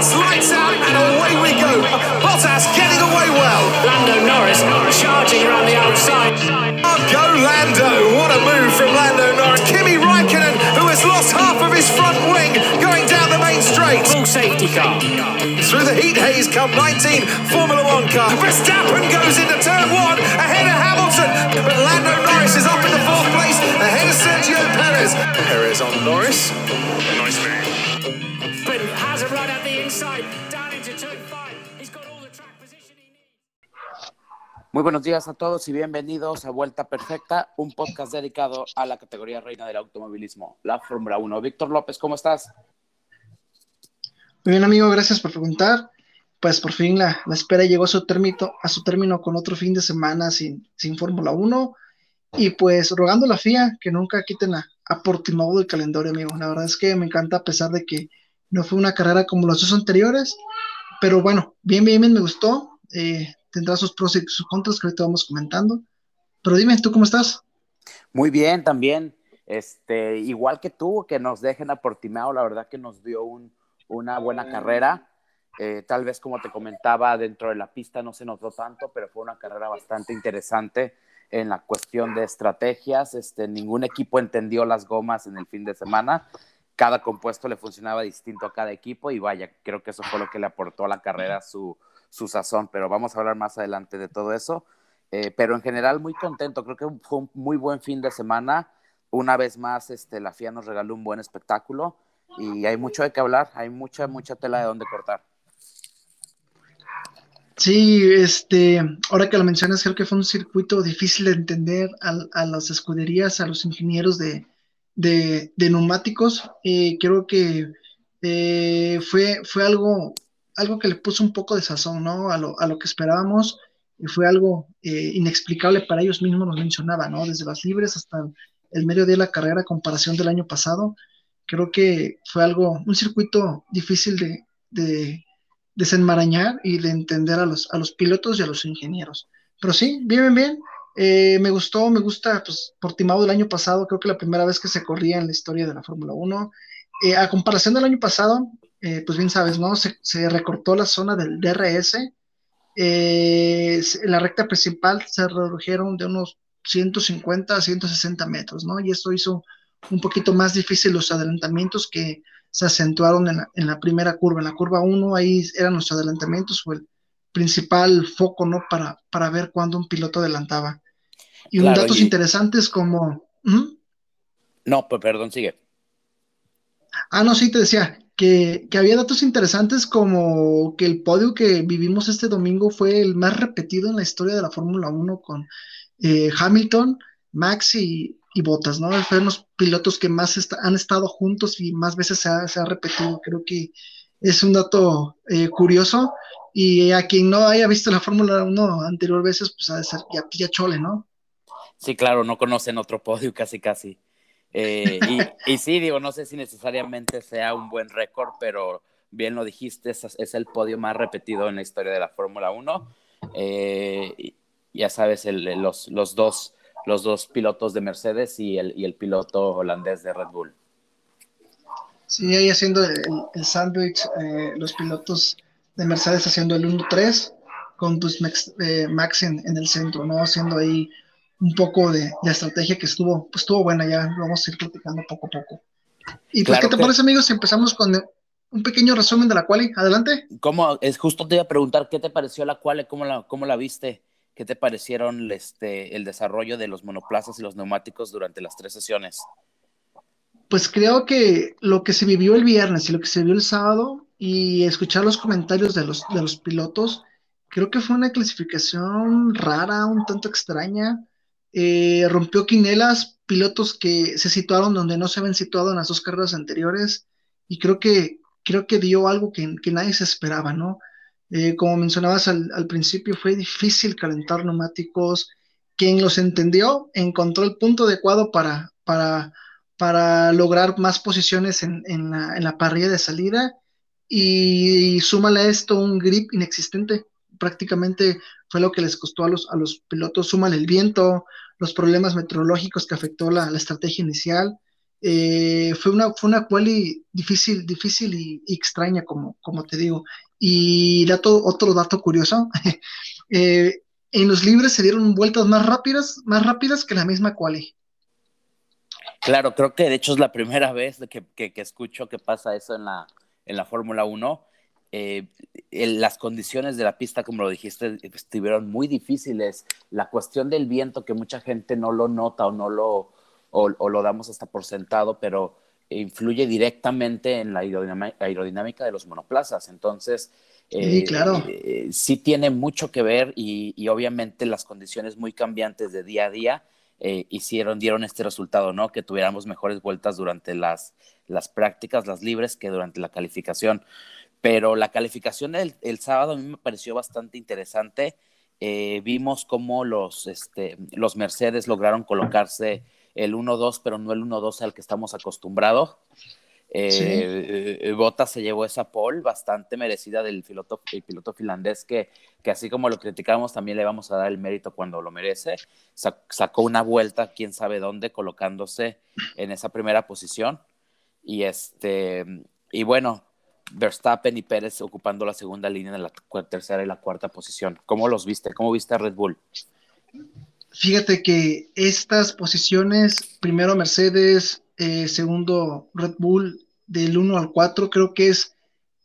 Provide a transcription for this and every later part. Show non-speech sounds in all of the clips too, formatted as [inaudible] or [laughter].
It's lights out and away we go. Bottas getting away well. Lando Norris charging around the outside. Oh, go Lando. What a move from Lando Norris. Kimi Raikkonen, who has lost half of his front wing, going down the main straight. Full safety car. Through the heat haze come 19 Formula One car. Verstappen goes into turn one ahead of Hamilton. But Lando Norris is up in the fourth place ahead of Sergio Perez. Perez on Norris. Nice Muy buenos días a todos y bienvenidos a Vuelta Perfecta, un podcast dedicado a la categoría reina del automovilismo, la Fórmula 1. Víctor López, ¿cómo estás? Muy bien, amigo, gracias por preguntar. Pues por fin la, la espera llegó a su, término, a su término con otro fin de semana sin, sin Fórmula 1. Y pues rogando a la FIA que nunca quiten a, a Portimao del calendario, amigo. La verdad es que me encanta, a pesar de que no fue una carrera como las dos anteriores. Pero bueno, bien, bien, bien, me gustó. Eh, tendrá sus pros y sus contras que ahorita vamos comentando. Pero dime, ¿tú cómo estás? Muy bien, también. Este, igual que tú, que nos dejen a la verdad que nos dio un, una buena carrera. Eh, tal vez como te comentaba, dentro de la pista no se notó tanto, pero fue una carrera bastante interesante en la cuestión de estrategias. Este, ningún equipo entendió las gomas en el fin de semana. Cada compuesto le funcionaba distinto a cada equipo y vaya, creo que eso fue lo que le aportó a la carrera su, su sazón, pero vamos a hablar más adelante de todo eso. Eh, pero en general muy contento, creo que fue un muy buen fin de semana. Una vez más, este, la FIA nos regaló un buen espectáculo y hay mucho de qué hablar, hay mucha, mucha tela de dónde cortar. Sí, este, ahora que lo mencionas, creo que fue un circuito difícil de entender a, las escuderías, a los ingenieros de, de, de neumáticos. Eh, creo que eh, fue, fue algo, algo que le puso un poco de sazón, ¿no? A lo, a lo que esperábamos. Y fue algo eh, inexplicable para ellos mismos, nos mencionaba, ¿no? Desde las libres hasta el medio de la carrera, comparación del año pasado. Creo que fue algo, un circuito difícil de, de desenmarañar y de entender a los, a los pilotos y a los ingenieros. Pero sí, bien, bien. Eh, me gustó, me gusta, pues, Portimao del año pasado, creo que la primera vez que se corría en la historia de la Fórmula 1. Eh, a comparación del año pasado, eh, pues bien sabes, ¿no? Se, se, recortó la zona del DRS. en la recta principal se redujeron de unos 150 a 160 metros, ¿no? Y esto hizo un poquito más difícil los adelantamientos que se acentuaron en la, en la primera curva. En la curva 1 ahí eran los adelantamientos o el principal foco, ¿no? Para, para ver cuándo un piloto adelantaba. Y claro, un datos y... interesantes como... ¿Mm? No, pues perdón, sigue. Ah, no, sí, te decía que, había datos interesantes como que el podio que vivimos este domingo fue el más repetido en la historia de la Fórmula 1 con eh, Hamilton, Max y, y Botas, ¿no? Fueron los pilotos que más han estado juntos y más veces se ha, se ha, repetido. Creo que es un dato eh, curioso y a quien no haya visto la Fórmula 1 anterior veces, pues ha de ser ya, ya chole, ¿no? Sí, claro, no conocen otro podio casi, casi. Eh, y, [laughs] y, sí, digo, no sé si necesariamente sea un buen récord, pero bien lo dijiste, es, es, el podio más repetido en la historia de la Fórmula 1. Eh, ya sabes, el, los, los dos los dos pilotos de Mercedes y el, y el piloto holandés de Red Bull. Sí, ahí haciendo el, el sándwich, eh, los pilotos de Mercedes haciendo el 1-3 con pues, Max, eh, Max en, en, el centro, ¿no? Haciendo ahí un poco de, de, estrategia que estuvo, pues estuvo buena, ya lo vamos a ir platicando poco a poco. Y pues, claro ¿qué te que... parece, amigos, si empezamos con un pequeño resumen de la quali? Adelante. ¿Cómo? Es justo te iba a preguntar, ¿qué te pareció la quali? ¿Cómo la, cómo la viste? ¿Qué te parecieron este, el desarrollo de los monoplazas y los neumáticos durante las tres sesiones? Pues creo que lo que se vivió el viernes y lo que se vio el sábado y escuchar los comentarios de los, de los pilotos, creo que fue una clasificación rara, un tanto extraña. Eh, rompió quinelas, pilotos que se situaron donde no se habían situado en las dos carreras anteriores y creo que, creo que dio algo que, nadie se esperaba, ¿no? Eh, como mencionabas al, al, principio, fue difícil calentar neumáticos. Quien los entendió encontró el punto adecuado para, para, para lograr más posiciones en, en, la, en la, parrilla de salida y, y, súmale a esto un grip inexistente. Prácticamente fue lo que les costó a los, a los pilotos. Súmale el viento, los problemas meteorológicos que afectó la, estrategia inicial. Eh, fue una, fue una quali difícil, difícil y, extraña, como, como te digo. Y dato, otro dato curioso, [laughs] eh, en los libres se dieron vueltas más rápidas, más rápidas que la misma quali. Claro, creo que de hecho es la primera vez que, que, que escucho que pasa eso en la, en la Fórmula 1. Eh, las condiciones de la pista, como lo dijiste, estuvieron muy difíciles. La cuestión del viento, que mucha gente no lo nota o no lo, o, lo damos hasta por sentado, pero influye directamente en la aerodinámica de los monoplazas. Entonces, sí, eh, claro. Eh, sí tiene mucho que ver y, y, obviamente las condiciones muy cambiantes de día a día hicieron, dieron este resultado, ¿no? Que tuviéramos mejores vueltas durante las, las prácticas, las libres, que durante la calificación. Pero la calificación del el sábado a mí me pareció bastante interesante. Eh, vimos cómo los, este, los Mercedes lograron colocarse el 1-2, pero no el 1-2 al que estamos acostumbrados. Eh, eh, Bottas se llevó esa pole bastante merecida del piloto, el piloto finlandés que, que, así como lo criticamos también le vamos a dar el mérito cuando lo merece. sacó una vuelta, quién sabe dónde, colocándose en esa primera posición. Y este, y bueno, Verstappen y Pérez ocupando la segunda línea en la tercera y la cuarta posición. ¿Cómo los viste? ¿Cómo viste a Red Bull? Fíjate que estas posiciones, primero Mercedes, eh, segundo Red Bull, del 1 al 4, creo que es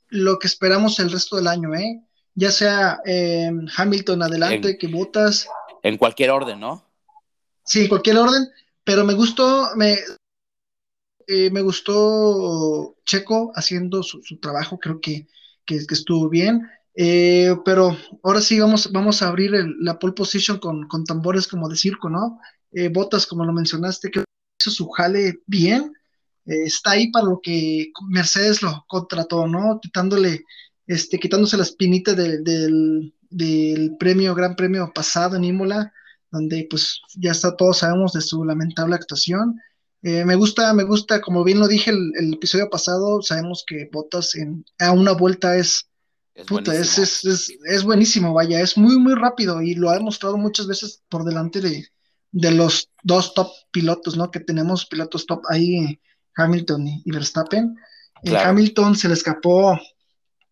lo que esperamos el resto del año, ¿eh? Ya sea eh, Hamilton adelante, que votas. En cualquier orden, ¿no? Sí, en cualquier orden, pero me gustó, me, eh, me gustó Checo haciendo su, trabajo, creo que, estuvo bien. Eh, pero ahora sí vamos, vamos a abrir la pole position con, tambores como de circo, ¿no? Eh, Botas, como lo mencionaste, que hizo su jale bien. está ahí para lo que Mercedes lo contrató, ¿no? Quitándole, este, quitándose la espinita del, del premio, gran premio pasado en Imola, donde pues ya está, todos sabemos de su lamentable actuación. Eh, me gusta, me gusta, como bien lo dije el, episodio pasado, sabemos que Botas en, a una vuelta es, es, buenísimo, vaya, es muy, muy rápido y lo ha demostrado muchas veces por delante de, los dos top pilotos, ¿no? Que tenemos pilotos top ahí, Hamilton y, Verstappen. En Hamilton se le escapó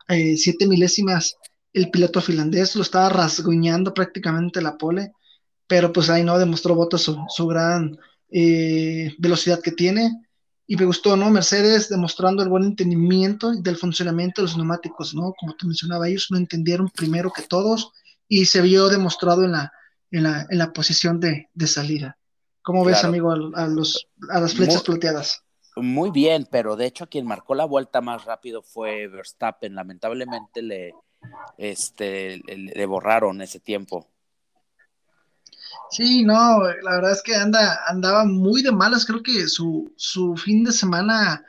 eh, siete milésimas el piloto finlandés, lo estaba rasguñando prácticamente la pole, pero pues ahí no demostró Botas su gran eh, velocidad que tiene. Y me gustó, ¿no? Mercedes demostrando el buen entendimiento del funcionamiento de los neumáticos, ¿no? Como te mencionaba, ellos lo entendieron primero que todos y se vio demostrado en la, en la, en la posición de, de salida. ¿Cómo ves, amigo, a, los, a las flechas plateadas? Muy bien, pero de hecho quien marcó la vuelta más rápido fue Verstappen. Lamentablemente le, este, le borraron ese tiempo. Sí, no, la verdad es que anda, andaba muy de malas. Creo que su, su fin de semana,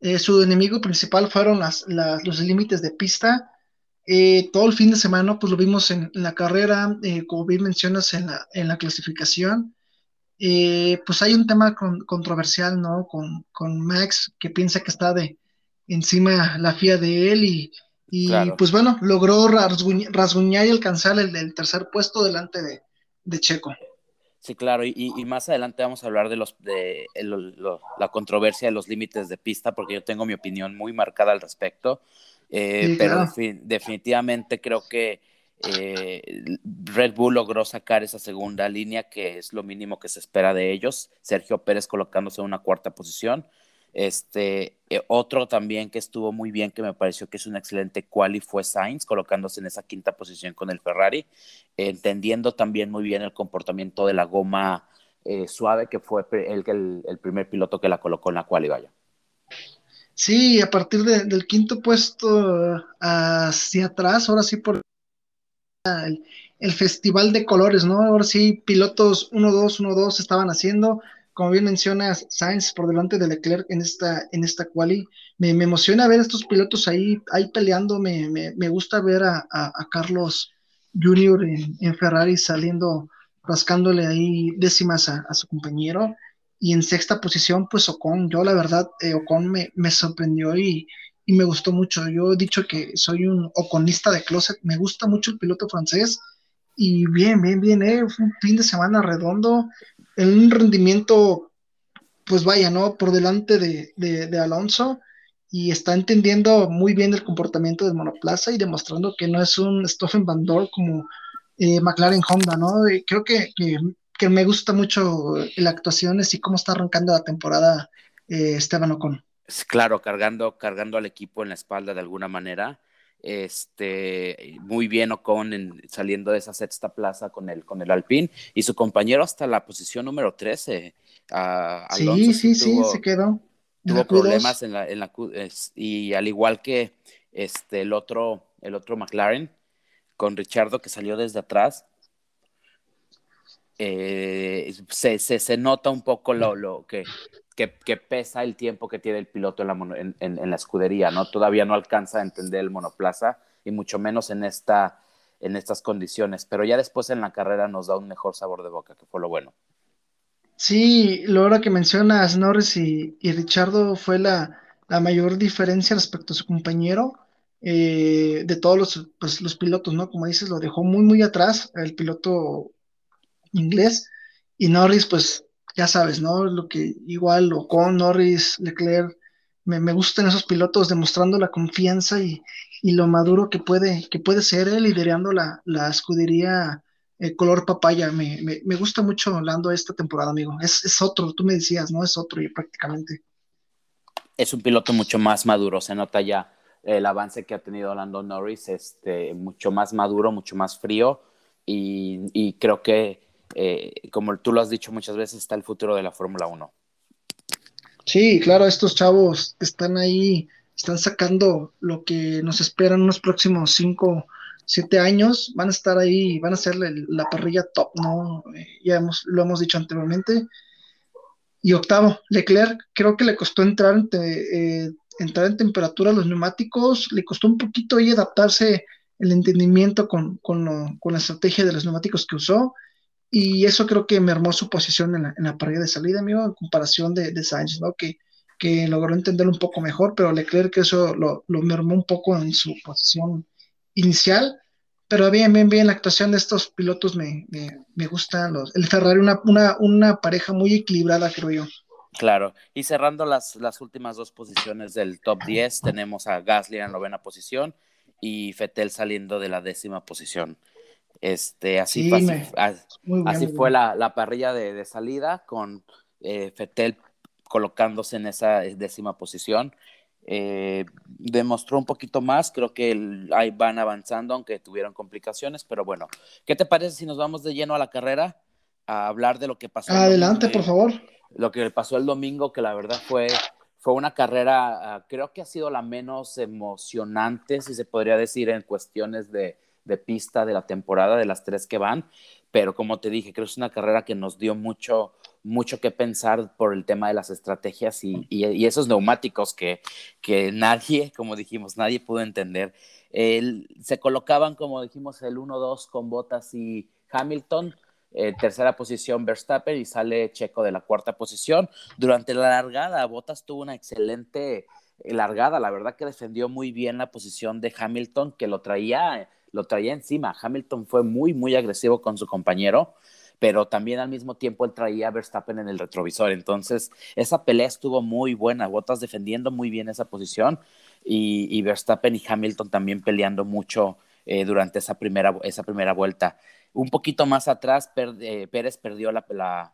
eh, su enemigo principal fueron las, los límites de pista. Eh, todo el fin de semana, pues lo vimos en, la carrera, eh, como bien mencionas en la, en la clasificación. pues hay un tema controversial, ¿no? Con, con, Max, que piensa que está de encima la FIA de él y, y pues bueno, logró rasguñar y alcanzar el tercer puesto delante de, de Checo. Sí, claro, y, más adelante vamos a hablar de los de la controversia de los límites de pista, porque yo tengo mi opinión muy marcada al respecto. Eh, pero definitivamente creo que eh, Red Bull logró sacar esa segunda línea, que es lo mínimo que se espera de ellos. Sergio Pérez colocándose en una cuarta posición. Este, eh, otro también que estuvo muy bien, que me pareció que es un excelente quali, fue Sainz, colocándose en esa quinta posición con el Ferrari, entendiendo también muy bien el comportamiento de la goma eh, suave, que fue el, el, primer piloto que la colocó en la quali, vaya. Sí, a partir del quinto puesto hacia atrás, ahora sí por el, el festival de colores, ¿no? Ahora sí, pilotos 1-2, 1-2 estaban haciendo como bien mencionas, Sainz por delante de Leclerc en esta, en esta quali. Me, emociona ver a estos pilotos ahí, ahí peleando. Me, me, gusta ver a, a, Carlos Junior en, Ferrari saliendo, rascándole ahí décimas a, su compañero. Y en sexta posición, pues Ocon. Yo, la verdad, eh, Ocon me, me sorprendió y, y, me gustó mucho. Yo he dicho que soy un Oconista de closet. Me gusta mucho el piloto francés. Y bien, bien, bien, eh, fue un fin de semana redondo en un rendimiento pues vaya, ¿no? Por delante de, de, Alonso y está entendiendo muy bien el comportamiento del monoplaza y demostrando que no es un Stoffen Van como eh, McLaren Honda, ¿no? creo que, que, me gusta mucho la actuación y cómo está arrancando la temporada eh, Esteban Ocon. Claro, cargando, cargando al equipo en la espalda de alguna manera. Este, muy bien Ocon en, saliendo de esa sexta plaza con el, con el Alpine y su compañero hasta la posición número 13. sí, sí, sí, se quedó. Tuvo problemas en la, en la y al igual que este, el otro, el otro McLaren, con Richardo que salió desde atrás, eh, se, se, nota un poco lo, lo que, que, pesa el tiempo que tiene el piloto en la, escudería, ¿no? Todavía no alcanza a entender el monoplaza y mucho menos en, esta, en estas condiciones, pero ya después en la carrera nos da un mejor sabor de boca, que fue lo bueno. Sí, lo ahora que mencionas Norris y, Richardo fue la, la, mayor diferencia respecto a su compañero eh, de todos los, pues, los pilotos, ¿no? Como dices, lo dejó muy, muy atrás el piloto inglés y Norris, pues ya sabes, ¿no? Lo que igual o con Norris, Leclerc, me, me, gustan esos pilotos demostrando la confianza y, y, lo maduro que puede, que puede ser él liderando la, la escudería eh, color papaya. Me, me, gusta mucho Lando esta temporada, amigo. Es, es otro, tú me decías, ¿no? Es otro y prácticamente. Es un piloto mucho más maduro, se nota ya el avance que ha tenido Lando Norris, este, mucho más maduro, mucho más frío y, y creo que eh, como tú lo has dicho muchas veces, está el futuro de la Fórmula 1. Sí, claro, estos chavos están ahí, están sacando lo que nos esperan en los próximos 5, 7 años, van a estar ahí, van a ser la, parrilla top, ¿no? Eh, ya hemos, lo hemos dicho anteriormente. Y octavo, Leclerc creo que le costó entrar, en, eh, entrar en temperatura los neumáticos, le costó un poquito ahí adaptarse el entendimiento con, con, con la estrategia de los neumáticos que usó y eso creo que mermó su posición en la, en parrilla de salida, amigo, en comparación de, de Sainz, ¿no? Que, que logró entenderlo un poco mejor, pero Leclerc que eso lo, lo mermó un poco en su posición inicial. Pero bien, bien, bien, la actuación de estos pilotos me, me, me gusta. Los, el Ferrari, una, una, una pareja muy equilibrada, creo yo. Claro, y cerrando las, las últimas dos posiciones del top 10, tenemos a Gasly en la novena posición y Fettel saliendo de la décima posición. Este, así, fue, así, fue la, parrilla de, salida con eh, Fetel colocándose en esa décima posición. Eh, demostró un poquito más, creo que ahí van avanzando, aunque tuvieron complicaciones, pero bueno, ¿qué te parece si nos vamos de lleno a la carrera a hablar de lo que pasó? Adelante, por favor. Lo que pasó el domingo, que la verdad fue, fue una carrera, ah, creo que ha sido la menos emocionante, si se podría decir, en cuestiones de, de pista de la temporada, de las tres que van, pero como te dije, creo que es una carrera que nos dio mucho, mucho que pensar por el tema de las estrategias y, esos neumáticos que, que nadie, como dijimos, nadie pudo entender. se colocaban, como dijimos, el 1-2 con Bottas y Hamilton, eh, tercera posición Verstappen y sale Checo de la cuarta posición. Durante la largada, Bottas tuvo una excelente largada, la verdad que defendió muy bien la posición de Hamilton, que lo traía lo traía encima. Hamilton fue muy, muy agresivo con su compañero, pero también al mismo tiempo él traía a Verstappen en el retrovisor. Entonces, esa pelea estuvo muy buena. Botas defendiendo muy bien esa posición y, Verstappen y Hamilton también peleando mucho eh, durante esa primera, esa primera vuelta. Un poquito más atrás, eh, Pérez perdió la,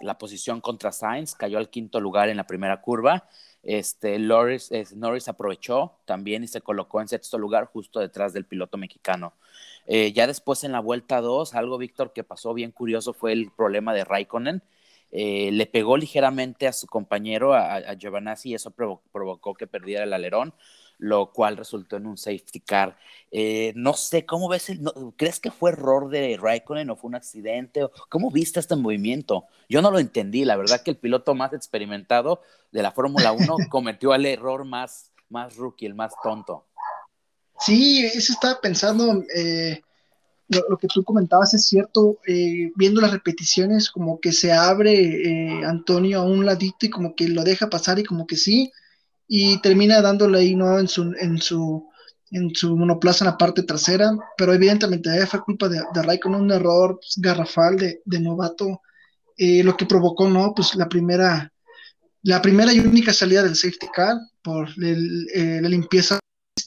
la posición contra Sainz, cayó al quinto lugar en la primera curva este, Norris, aprovechó también y se colocó en sexto lugar justo detrás del piloto mexicano. Eh, ya después en la vuelta 2, algo, Víctor, que pasó bien curioso fue el problema de Raikkonen. Eh, le pegó ligeramente a su compañero, a, a y eso provocó que perdiera el alerón lo cual resultó en un safety car. Eh, no sé, ¿cómo ves? El, ¿Crees que fue error de Raikkonen o fue un accidente? ¿Cómo viste este movimiento? Yo no lo entendí, la verdad que el piloto más experimentado de la Fórmula 1 [laughs] cometió el error más, más rookie, el más tonto. Sí, eso estaba pensando, eh, lo, que tú comentabas es cierto, eh, viendo las repeticiones, como que se abre Antonio a un ladito y como que lo deja pasar y como que sí, y termina dándole ahí, ¿no? En su, en su, en su monoplaza en la parte trasera, pero evidentemente eh, fue culpa de, de con un error garrafal de, de novato, eh, lo que provocó, ¿no? Pues la primera, la primera y única salida del safety car por eh, la limpieza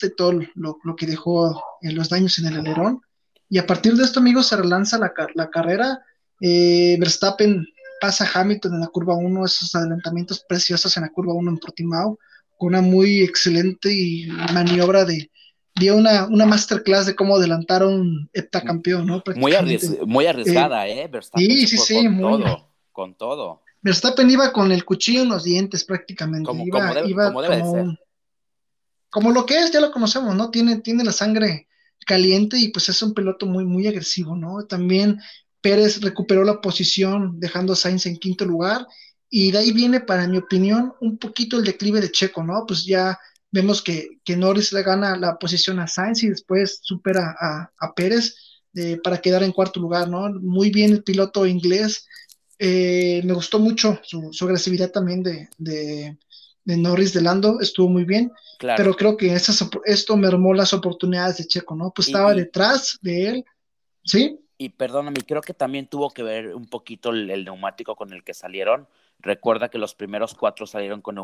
de todo lo, que dejó en los daños en el alerón. Y a partir de esto, amigos, se relanza la, la carrera. Eh, Verstappen pasa a Hamilton en la curva 1, esos adelantamientos preciosos en la curva 1 en Portimao, con una muy excelente y maniobra de, dio una, una masterclass de cómo adelantar a un heptacampeón, ¿no? Muy, muy arriesgada, ¿eh? ¿eh? Verstappen sí, sí, sí, con todo, con todo. Verstappen iba con el cuchillo en los dientes prácticamente. Como, iba, debe, iba como debe ser. Como lo que es, ya lo conocemos, ¿no? Tiene, tiene la sangre caliente y pues es un piloto muy, muy agresivo, ¿no? También Pérez recuperó la posición dejando a Sainz en quinto lugar y de ahí viene, para mi opinión, un poquito el declive de Checo, ¿no? Pues ya vemos que, que Norris le gana la posición a Sainz y después supera a, Pérez eh, para quedar en cuarto lugar, ¿no? Muy bien el piloto inglés. Eh, me gustó mucho su, agresividad también de, de, Norris de Lando, estuvo muy bien, pero creo que esto mermó las oportunidades de Checo, ¿no? Pues estaba detrás de él, ¿sí? Y perdóname, creo que también tuvo que ver un poquito el, neumático con el que salieron. Recuerda que los primeros cuatro salieron con,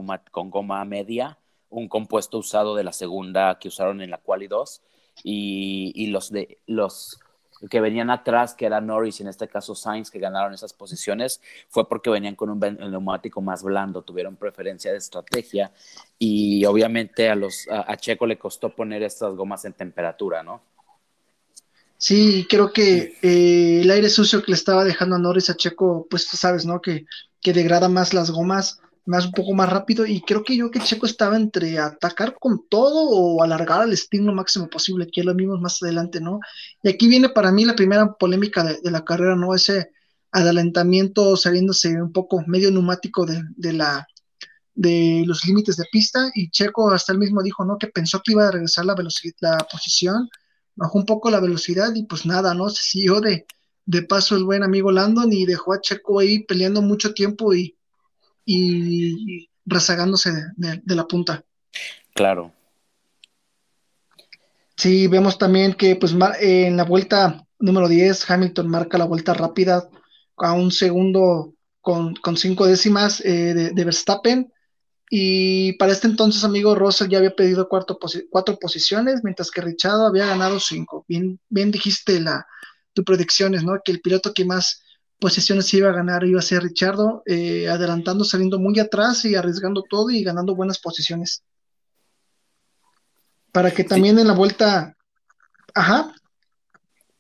goma media un compuesto usado de la segunda que usaron en la Quali 2 y, y, los, de, los que venían atrás, que era Norris en este caso Sainz, que ganaron esas posiciones, fue porque venían con un neumático más blando, tuvieron preferencia de estrategia y obviamente a, los, a, Checo le costó poner estas gomas en temperatura, ¿no? Sí, creo que eh, el aire sucio que le estaba dejando a Norris a Checo, pues tú sabes, ¿no? Que, que degrada más las gomas más un poco más rápido y creo que yo que Checo estaba entre atacar con todo o alargar al estilo lo máximo posible, que lo vimos más adelante, ¿no? Y aquí viene para mí la primera polémica de, la carrera, ¿no? Ese adelantamiento saliéndose un poco medio neumático de, de la de los límites de pista y Checo hasta él mismo dijo, ¿no? Que pensó que iba a regresar la velocidad, la posición, bajó un poco la velocidad y pues nada, ¿no? Se siguió de, de paso el buen amigo Landon y dejó a Checo ahí peleando mucho tiempo y y rezagándose de, la punta. Claro. Sí, vemos también que pues en la vuelta número 10 Hamilton marca la vuelta rápida a un segundo con, cinco décimas eh, de, Verstappen. Y para este entonces, amigo, Russell ya había pedido cuatro posiciones, mientras que Richard había ganado cinco. Bien, bien dijiste la, tus predicciones, ¿no? Que el piloto que más posiciones iba a ganar, iba a ser Richardo, eh, adelantando, saliendo muy atrás y arriesgando todo y ganando buenas posiciones. Para que también en la vuelta, ajá.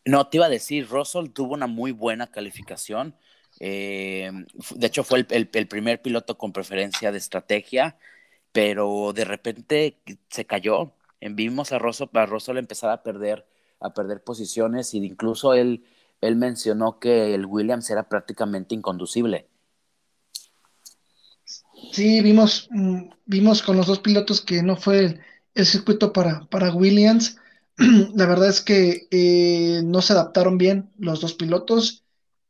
No, te iba a decir, Russell tuvo una muy buena calificación. Eh, de hecho, fue el, primer piloto con preferencia de estrategia, pero de repente se cayó. Vimos a Russell, a Russell empezar a perder, a perder posiciones y incluso él él mencionó que el Williams era prácticamente inconducible. Sí, vimos, mm, vimos con los dos pilotos que no fue el, circuito para, para Williams. [clears throat] La verdad es que eh, no se adaptaron bien los dos pilotos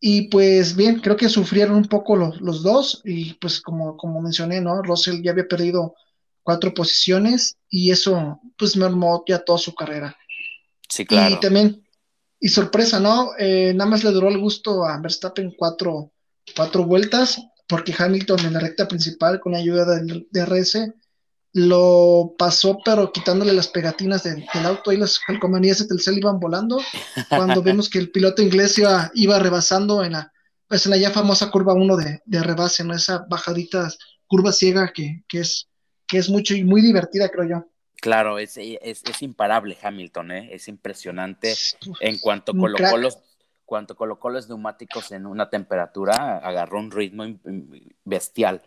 y pues bien, creo que sufrieron un poco los, los dos y pues como, como mencioné, ¿no? Russell ya había perdido cuatro posiciones y eso pues mermó ya toda su carrera. Sí, claro. Y también y sorpresa, ¿no? Eh, nada más le duró el gusto a Verstappen cuatro, cuatro vueltas, porque Hamilton en la recta principal, con la ayuda del DRS, lo pasó, pero quitándole las pegatinas del auto y las calcomanías de Telcel iban volando. Cuando [laughs] vemos que el piloto inglés iba, iba rebasando en la, pues en la ya famosa curva 1 de, de, rebase, ¿no? Esa bajadita, curva ciega que, que, es, que es mucho y muy divertida, creo yo. Claro, es, es, es imparable Hamilton, ¿eh? es impresionante. En cuanto colocó los, cuanto colocó los neumáticos en una temperatura, agarró un ritmo bestial.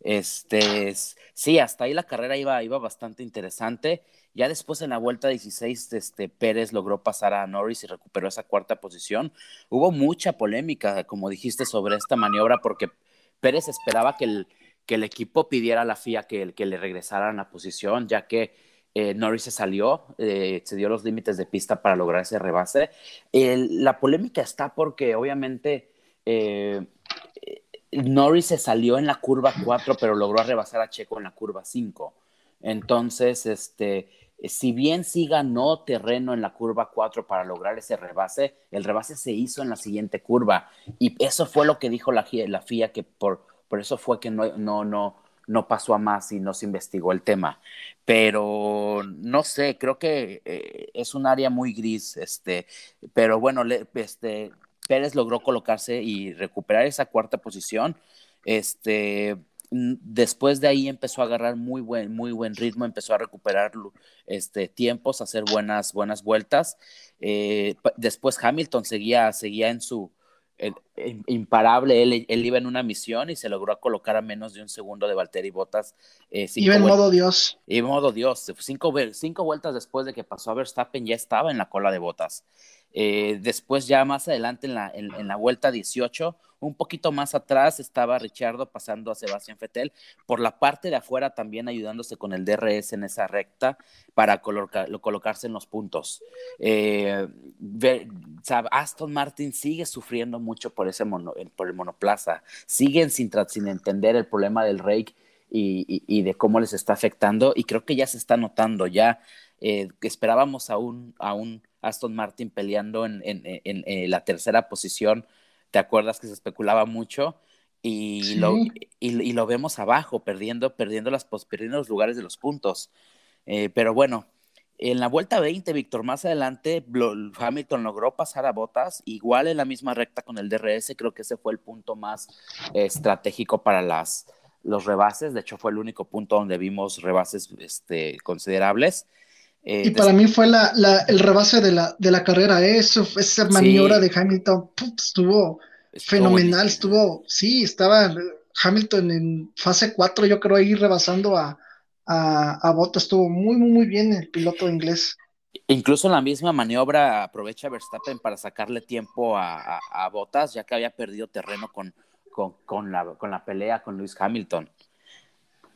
Este, sí, hasta ahí la carrera iba, iba bastante interesante. Ya después en la vuelta 16, este, Pérez logró pasar a Norris y recuperó esa cuarta posición. Hubo mucha polémica, como dijiste, sobre esta maniobra, porque Pérez esperaba que el, que el equipo pidiera a la FIA que, que le regresaran la posición, ya que eh, Norris se salió, eh, se dio los límites de pista para lograr ese rebase. la polémica está porque obviamente eh, Norris se salió en la curva 4, pero logró rebasar a Checo en la curva 5. Entonces, este, si bien sí ganó terreno en la curva 4 para lograr ese rebase, el rebase se hizo en la siguiente curva. Y eso fue lo que dijo la, FIA, que por, por eso fue que no, no, no, no pasó a más y no se investigó el tema. Pero no sé, creo que eh, es un área muy gris, este, pero bueno, le, este, Pérez logró colocarse y recuperar esa cuarta posición. Este, después de ahí empezó a agarrar muy buen, muy buen ritmo, empezó a recuperar este, tiempos, a hacer buenas, buenas vueltas. Eh, después Hamilton seguía, seguía en su, imparable, él, él, iba en una misión y se logró colocar a menos de un segundo de Valtteri Bottas. Eh, iba en modo Dios. Iba en modo Dios. Cinco, cinco, vueltas después de que pasó a Verstappen ya estaba en la cola de Bottas. Eh, después ya más adelante en la, en, la vuelta 18, un poquito más atrás estaba Richardo pasando a Sebastián Fettel, por la parte de afuera también ayudándose con el DRS en esa recta para colocarse en los puntos. Eh, Aston Martin sigue sufriendo mucho por, ese por el monoplaza, siguen sin, sin entender el problema del rake y, de cómo les está afectando y creo que ya se está notando, ya eh, esperábamos a un, a un Aston Martin peleando en, en, la tercera posición. ¿Te acuerdas que se especulaba mucho? Y, lo, y, lo vemos abajo, perdiendo, perdiendo, las, perdiendo los lugares de los puntos. Eh, pero bueno, en la vuelta 20, Víctor, más adelante, Hamilton logró pasar a Botas, igual en la misma recta con el DRS, creo que ese fue el punto más estratégico para las, los rebases, de hecho fue el único punto donde vimos rebases este, considerables. Eh, y para mí fue la, el rebase de la, de la carrera, ¿eh? Eso, esa maniobra de Hamilton estuvo, fenomenal, estuvo, sí, estaba Hamilton en fase 4, yo creo, ahí rebasando a, a, a estuvo muy, muy, muy bien el piloto inglés. Incluso en la misma maniobra aprovecha Verstappen para sacarle tiempo a, a, Bottas, ya que había perdido terreno con, con, con, la, con la pelea con Lewis Hamilton.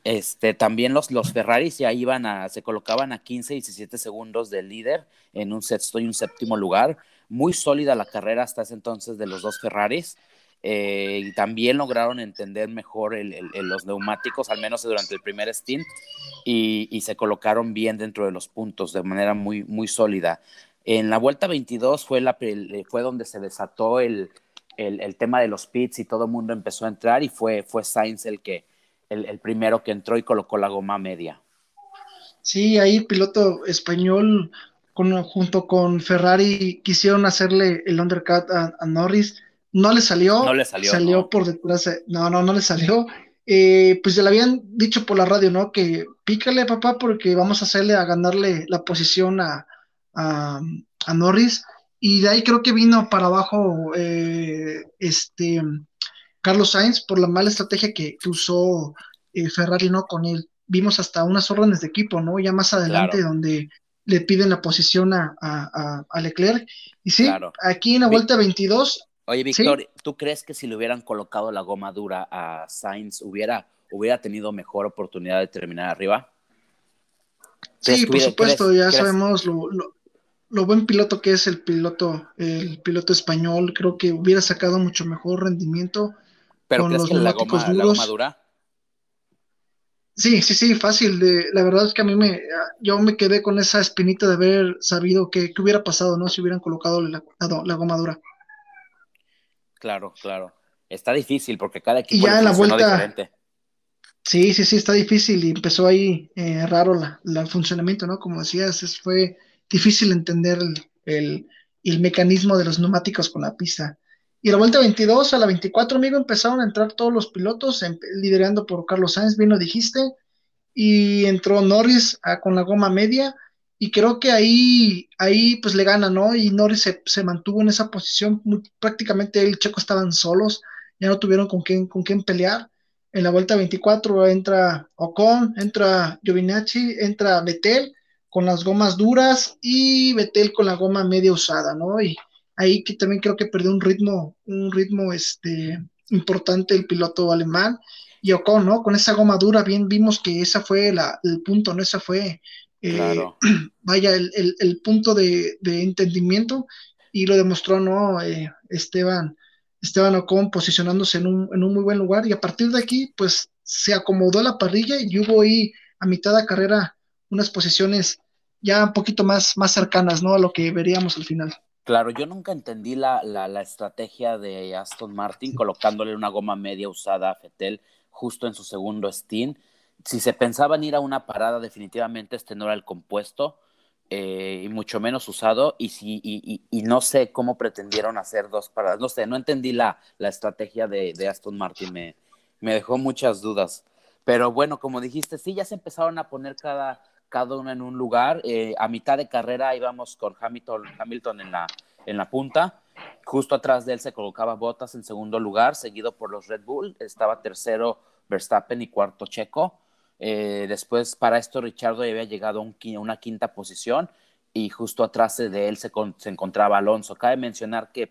Este, también los, los Ferraris ya iban a, se colocaban a 15 y 17 segundos del líder en un sexto y un séptimo lugar. Muy sólida la carrera hasta ese entonces de los dos Ferraris. Eh, y también lograron entender mejor los neumáticos, al menos durante el primer stint, y, se colocaron bien dentro de los puntos de manera muy, muy sólida. En la vuelta 22 fue, la, fue donde se desató el, el, tema de los pits y todo el mundo empezó a entrar y fue, fue Sainz el que, el, primero que entró y colocó la goma media. Sí, ahí piloto español con, junto con Ferrari quisieron hacerle el undercut a, Norris. No le salió. No le salió. Salió por detrás. no, no, no le salió. Eh, pues ya le habían dicho por la radio, ¿no? Que pícale, papá, porque vamos a hacerle a ganarle la posición a, a, Norris. Y de ahí creo que vino para abajo eh, este Carlos Sainz por la mala estrategia que, usó eh, Ferrari no con él. Vimos hasta unas órdenes de equipo, ¿no? Ya más adelante donde le piden la posición a, a, Leclerc. Y sí, aquí en la vuelta 22. Oye, Víctor, ¿tú crees que si le hubieran colocado la goma dura a Sainz hubiera, hubiera tenido mejor oportunidad de terminar arriba? Sí, por supuesto, ya sabemos lo, lo buen piloto que es el piloto, el piloto español, creo que hubiera sacado mucho mejor rendimiento ¿Pero con los que la goma, la goma dura? Sí, sí, sí, fácil. De, la verdad es que a mí me, yo me quedé con esa espinita de haber sabido que, hubiera pasado, ¿no? Si hubieran colocado la, la, goma dura. Claro, claro. Está difícil porque cada equipo y ya en la vuelta, diferente. Sí, sí, sí, está difícil y empezó ahí eh, raro la, el funcionamiento, ¿no? Como decías, fue difícil entender el, el, mecanismo de los neumáticos con la pista. Y la vuelta 22 a la 24, amigo, empezaron a entrar todos los pilotos, em, liderando por Carlos Sainz, bien lo dijiste, y entró Norris ah, con la goma media, y creo que ahí, ahí pues le gana, ¿no? Y Norris se, se mantuvo en esa posición, prácticamente el Checo estaban solos, ya no tuvieron con quién, con quién pelear. En la vuelta 24 entra Ocon, entra Giovinacci, entra Vettel, con las gomas duras y Betel con la goma media usada, ¿no? Y ahí que también creo que perdió un ritmo, un ritmo este, importante el piloto alemán. Y Ocon, ¿no? Con esa goma dura, bien vimos que esa fue la, el punto, ¿no? Esa fue, eh, [clears throat] vaya, el, punto de, entendimiento y lo demostró, ¿no? Eh, Esteban, Esteban Ocon posicionándose en un, en un muy buen lugar y a partir de aquí, pues se acomodó la parrilla y hubo ahí a mitad de carrera unas posiciones ya un poquito más, más cercanas, ¿no? A lo que veríamos al final. Claro, yo nunca entendí la, la, estrategia de Aston Martin colocándole una goma media usada a Fettel justo en su segundo stint. Si se pensaban ir a una parada, definitivamente este no era el compuesto. Eh, y mucho menos usado, y, si, y, y, no sé cómo pretendieron hacer dos paradas. No sé, no entendí la, la estrategia de, de Aston Martin, me, me, dejó muchas dudas. Pero bueno, como dijiste, sí, ya se empezaron a poner cada, cada uno en un lugar. Eh, a mitad de carrera íbamos con Hamilton, Hamilton en, la, en la punta. Justo atrás de él se colocaba Bottas en segundo lugar, seguido por los Red Bull. Estaba tercero Verstappen y cuarto Checo. Eh, después, para esto, Richardo había llegado a una quinta posición y justo atrás de él se, encontraba Alonso. Cabe mencionar que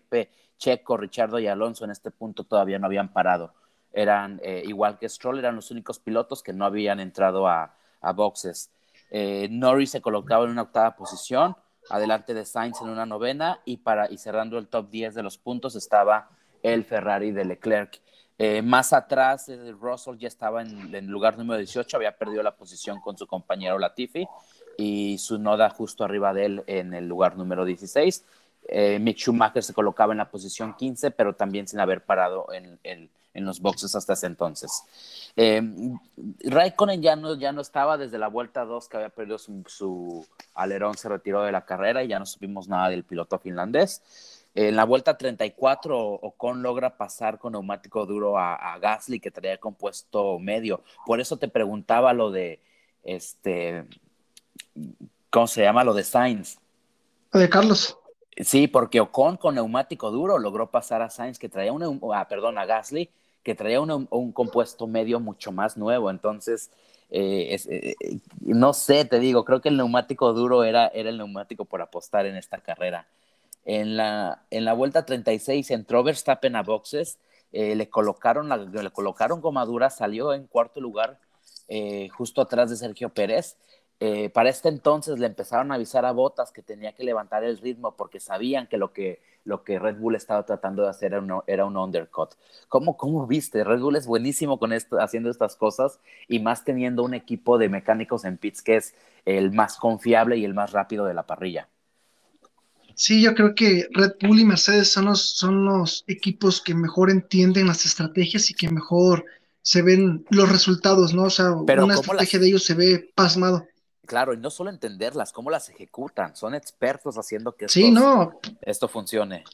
Checo, Richardo y Alonso en este punto todavía no habían parado. Eran, eh, igual que Stroll, eran los únicos pilotos que no habían entrado a, boxes. Eh, Norris se colocaba en una octava posición, adelante de Sainz en una novena y, para, y cerrando el top 10 de los puntos estaba el Ferrari de Leclerc. Eh, más atrás, eh, Russell ya estaba en el lugar número 18, había perdido la posición con su compañero Latifi y su noda justo arriba de él en el lugar número 16. Eh, Mick Schumacher se colocaba en la posición 15, pero también sin haber parado en, en, los boxes hasta ese entonces. Raikkonen ya no, ya no estaba desde la vuelta 2 que había perdido su, su alerón, se retiró de la carrera y ya no supimos nada del piloto finlandés. En la vuelta 34, Ocon logra pasar con neumático duro a, Gasly, que traía compuesto medio. Por eso te preguntaba lo de, este, ¿cómo se llama? Lo de Sainz. De Carlos. Sí, porque Ocon con neumático duro logró pasar a Sainz, que traía un, ah, perdón, a Gasly, que traía un, compuesto medio mucho más nuevo. Entonces, eh, eh, eh, no sé, te digo, creo que el neumático duro era, era el neumático por apostar en esta carrera. En la, en la vuelta 36 entró Verstappen a boxes, le, colocaron la, le colocaron gomadura, salió en cuarto lugar justo atrás de Sergio Pérez. Para este entonces le empezaron a avisar a Botas que tenía que levantar el ritmo porque sabían que lo que, lo que Red Bull estaba tratando de hacer era un, era un undercut. ¿Cómo, ¿Cómo viste? Red Bull es buenísimo con esto, haciendo estas cosas y más teniendo un equipo de mecánicos en pits que es el más confiable y el más rápido de la parrilla. Sí, yo creo que Red Bull y Mercedes son los, son los equipos que mejor entienden las estrategias y que mejor se ven los resultados, ¿no? O sea, una estrategia de ellos se ve pasmado. Claro, y no solo entenderlas, cómo las ejecutan. Son expertos haciendo que esto, no. esto funcione.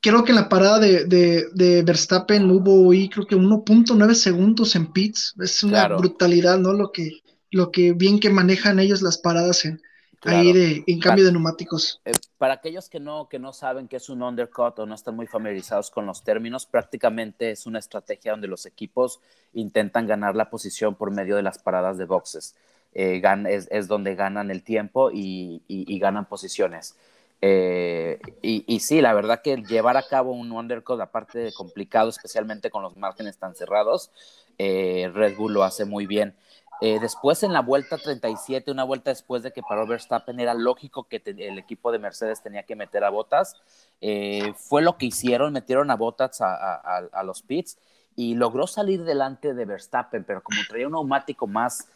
Creo que en la parada de, de, Verstappen hubo ahí creo que 1.9 segundos en pits. Es una brutalidad, ¿no? Lo que, lo que bien que manejan ellos las paradas en, ahí de, en cambio de neumáticos. Eh, para aquellos que no, que no saben qué es un undercut o no están muy familiarizados con los términos, prácticamente es una estrategia donde los equipos intentan ganar la posición por medio de las paradas de boxes. Eh, es, donde ganan el tiempo y, ganan posiciones. Eh, y, sí, la verdad que llevar a cabo un undercut, aparte de complicado, especialmente con los márgenes tan cerrados, Red Bull lo hace muy bien. Eh, después en la vuelta 37, una vuelta después de que paró Verstappen, era lógico que el equipo de Mercedes tenía que meter a Botas. Eh, fue lo que hicieron, metieron a Botas a, los pits y logró salir delante de Verstappen, pero como traía un neumático más,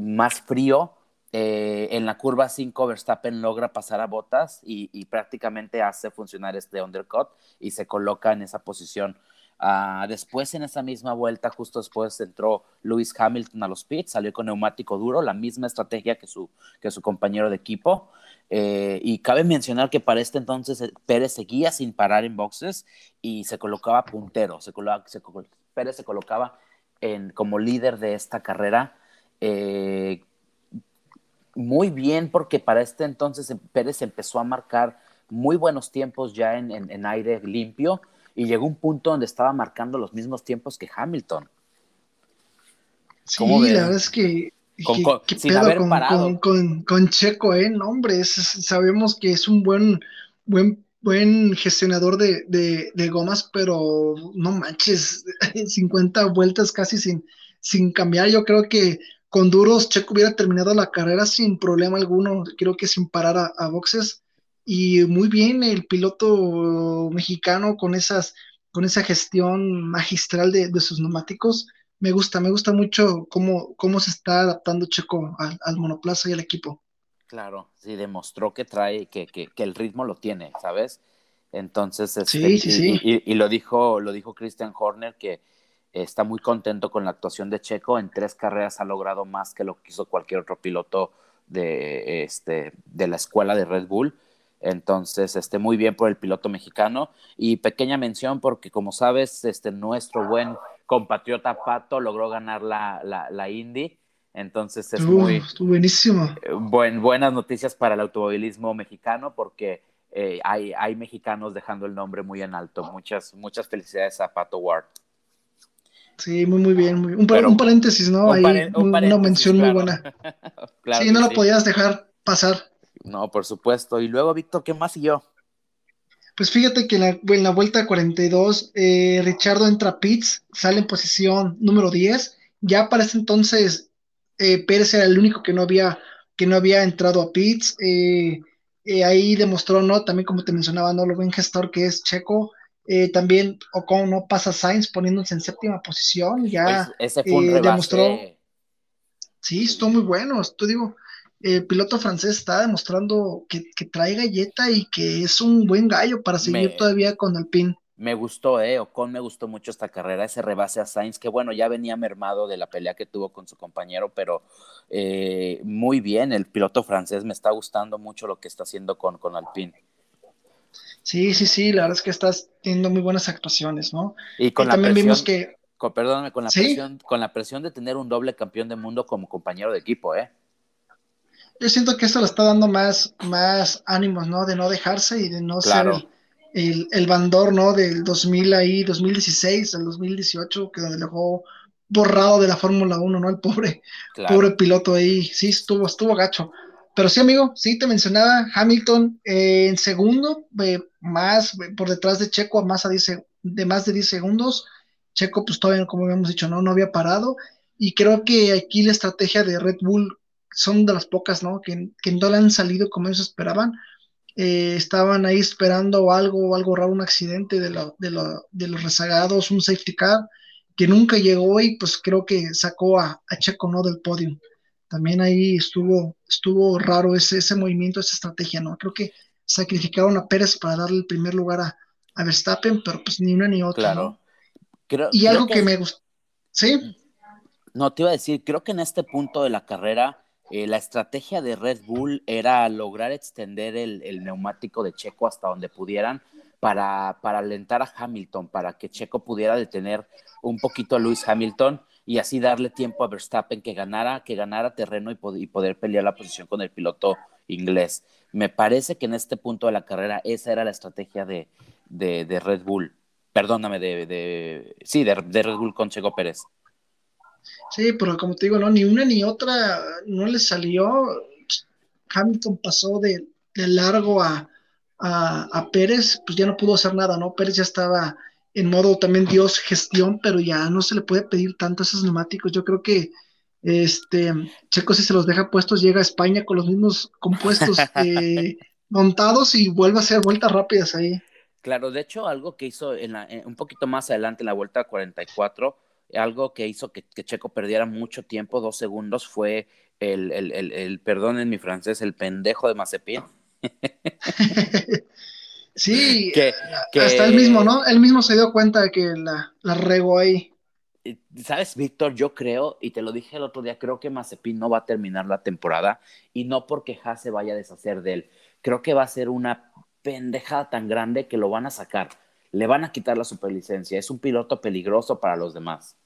más frío, eh, en la curva 5 Verstappen logra pasar a Botas y, prácticamente hace funcionar este undercut y se coloca en esa posición Ah, después en esa misma vuelta, justo después entró Lewis Hamilton a los pits, salió con neumático duro, la misma estrategia que su, que su compañero de equipo. Eh, y cabe mencionar que para este entonces eh, Pérez seguía sin parar en boxes y se colocaba puntero. Se Pérez se colocaba en, como líder de esta carrera. Eh, muy bien, porque para este entonces Pérez empezó a marcar muy buenos tiempos ya en aire limpio y llegó un punto donde estaba marcando los mismos tiempos que Hamilton. Sí, la verdad es que, con, sin haber con, parado. Con, Checo, ¿eh? No, hombre, sabemos que es un buen, buen, buen gestionador de, de, gomas, pero no manches, [laughs] 50 vueltas casi sin, sin cambiar. Yo creo que con duros Checo hubiera terminado la carrera sin problema alguno, creo que sin parar a, a boxes y muy bien el piloto mexicano con esas con esa gestión magistral de, sus neumáticos. Me gusta, me gusta mucho cómo, cómo se está adaptando Checo al, monoplaza y al equipo. Claro, sí, demostró que trae, que, que, el ritmo lo tiene, ¿sabes? Entonces, este, sí, sí, y, Y, lo dijo, lo dijo Christian Horner que está muy contento con la actuación de Checo. En tres carreras ha logrado más que lo que hizo cualquier otro piloto de, este, de la escuela de Red Bull. Entonces, este, muy bien por el piloto mexicano. Y pequeña mención porque, como sabes, este, nuestro buen compatriota Pato logró ganar la, la, Indy. Entonces, es muy... buenísimo. Buen, buenas noticias para el automovilismo mexicano porque eh, hay, hay mexicanos dejando el nombre muy en alto. Muchas, muchas felicidades a Pato Ward. Sí, muy, muy bien. un, paréntesis, ¿no? Ahí, una mención muy buena. [laughs] sí, no lo podías dejar pasar. No, por supuesto. Y luego, Víctor, ¿qué más siguió? Pues fíjate que en la, en la vuelta 42, eh, Richardo entra a Pitts, sale en posición número 10. Ya para ese entonces, eh, Pérez era el único que no había, que no había entrado a Pitts. Eh, eh, ahí demostró, ¿no? También como te mencionaba, ¿no? Lo buen gestor que es Checo. Eh, también Ocon no pasa Sainz poniéndose en séptima posición, ya pues, ese fue un eh, demostró. Sí, estuvo muy bueno. Esto digo, el piloto francés está demostrando que, trae galleta y que es un buen gallo para seguir todavía con el pin. Me gustó, eh, Ocon me gustó mucho esta carrera, ese rebase a Sainz, que bueno, ya venía mermado de la pelea que tuvo con su compañero, pero eh, muy bien, el piloto francés me está gustando mucho lo que está haciendo con, con Alpine. Sí, sí, sí, la verdad es que estás teniendo muy buenas actuaciones, ¿no? Y con la también vimos que. Con, perdóname, con la, presión, con la presión de tener un doble campeón del mundo como compañero de equipo, ¿eh? Yo siento que esto le está dando más, más ánimos, ¿no? De no dejarse y de no ser el, el, bandor, ¿no? Del 2000 ahí, 2016, el 2018, que donde dejó borrado de la Fórmula 1, ¿no? El pobre, pobre piloto ahí, sí, estuvo, estuvo gacho. Pero sí, amigo, sí te mencionaba Hamilton eh, en segundo, eh, más eh, por detrás de Checo, más de más de 10 segundos. Checo, pues todavía, como habíamos dicho, no, no había parado. Y creo que aquí la estrategia de Red Bull son de las pocas, ¿no? Que, que no le han salido como ellos esperaban. estaban ahí esperando algo, algo raro, un accidente de, de, de, los rezagados, un safety car, que nunca llegó y pues creo que sacó a, a Checo, ¿no? Del podio también ahí estuvo, estuvo raro ese, ese movimiento, esa estrategia, ¿no? Creo que sacrificaron a Pérez para darle el primer lugar a, Verstappen, pero pues ni una ni otra. Claro. y algo que, me gustó. ¿Sí? No, te iba a decir, creo que en este punto de la carrera, eh, la estrategia de Red Bull era lograr extender el, el neumático de Checo hasta donde pudieran para, para, alentar a Hamilton, para que Checo pudiera detener un poquito a Lewis Hamilton y así darle tiempo a Verstappen que ganara, que ganara terreno y, poder pelear la posición con el piloto inglés. Me parece que en este punto de la carrera esa era la estrategia de, de, Red Bull. Perdóname, de, de sí, de, Red Bull con Checo Pérez. Sí, pero como te digo, no, ni una ni otra no le salió. Hamilton pasó de, largo a, a, Pérez, pues ya no pudo hacer nada, ¿no? Pérez ya estaba en modo también Dios gestión, pero ya no se le puede pedir tanto a esos neumáticos. Yo creo que este Checo si se los deja puestos llega a España con los mismos compuestos [laughs] eh, montados y vuelve a hacer vueltas rápidas ahí. Claro, de hecho algo que hizo en un poquito más adelante en la vuelta 44, algo que hizo que, Checo perdiera mucho tiempo, dos segundos, fue el, el, el, el perdón en mi francés, el pendejo de Mazepin. [laughs] Sí, que, hasta él mismo, ¿no? Él mismo se dio cuenta de que la, la regó ahí. ¿Sabes, Víctor? Yo creo, y te lo dije el otro día, creo que Mazepin no va a terminar la temporada y no porque se vaya a deshacer de él. Creo que va a ser una pendejada tan grande que lo van a sacar. Le van a quitar la superlicencia. Es un piloto peligroso para los demás.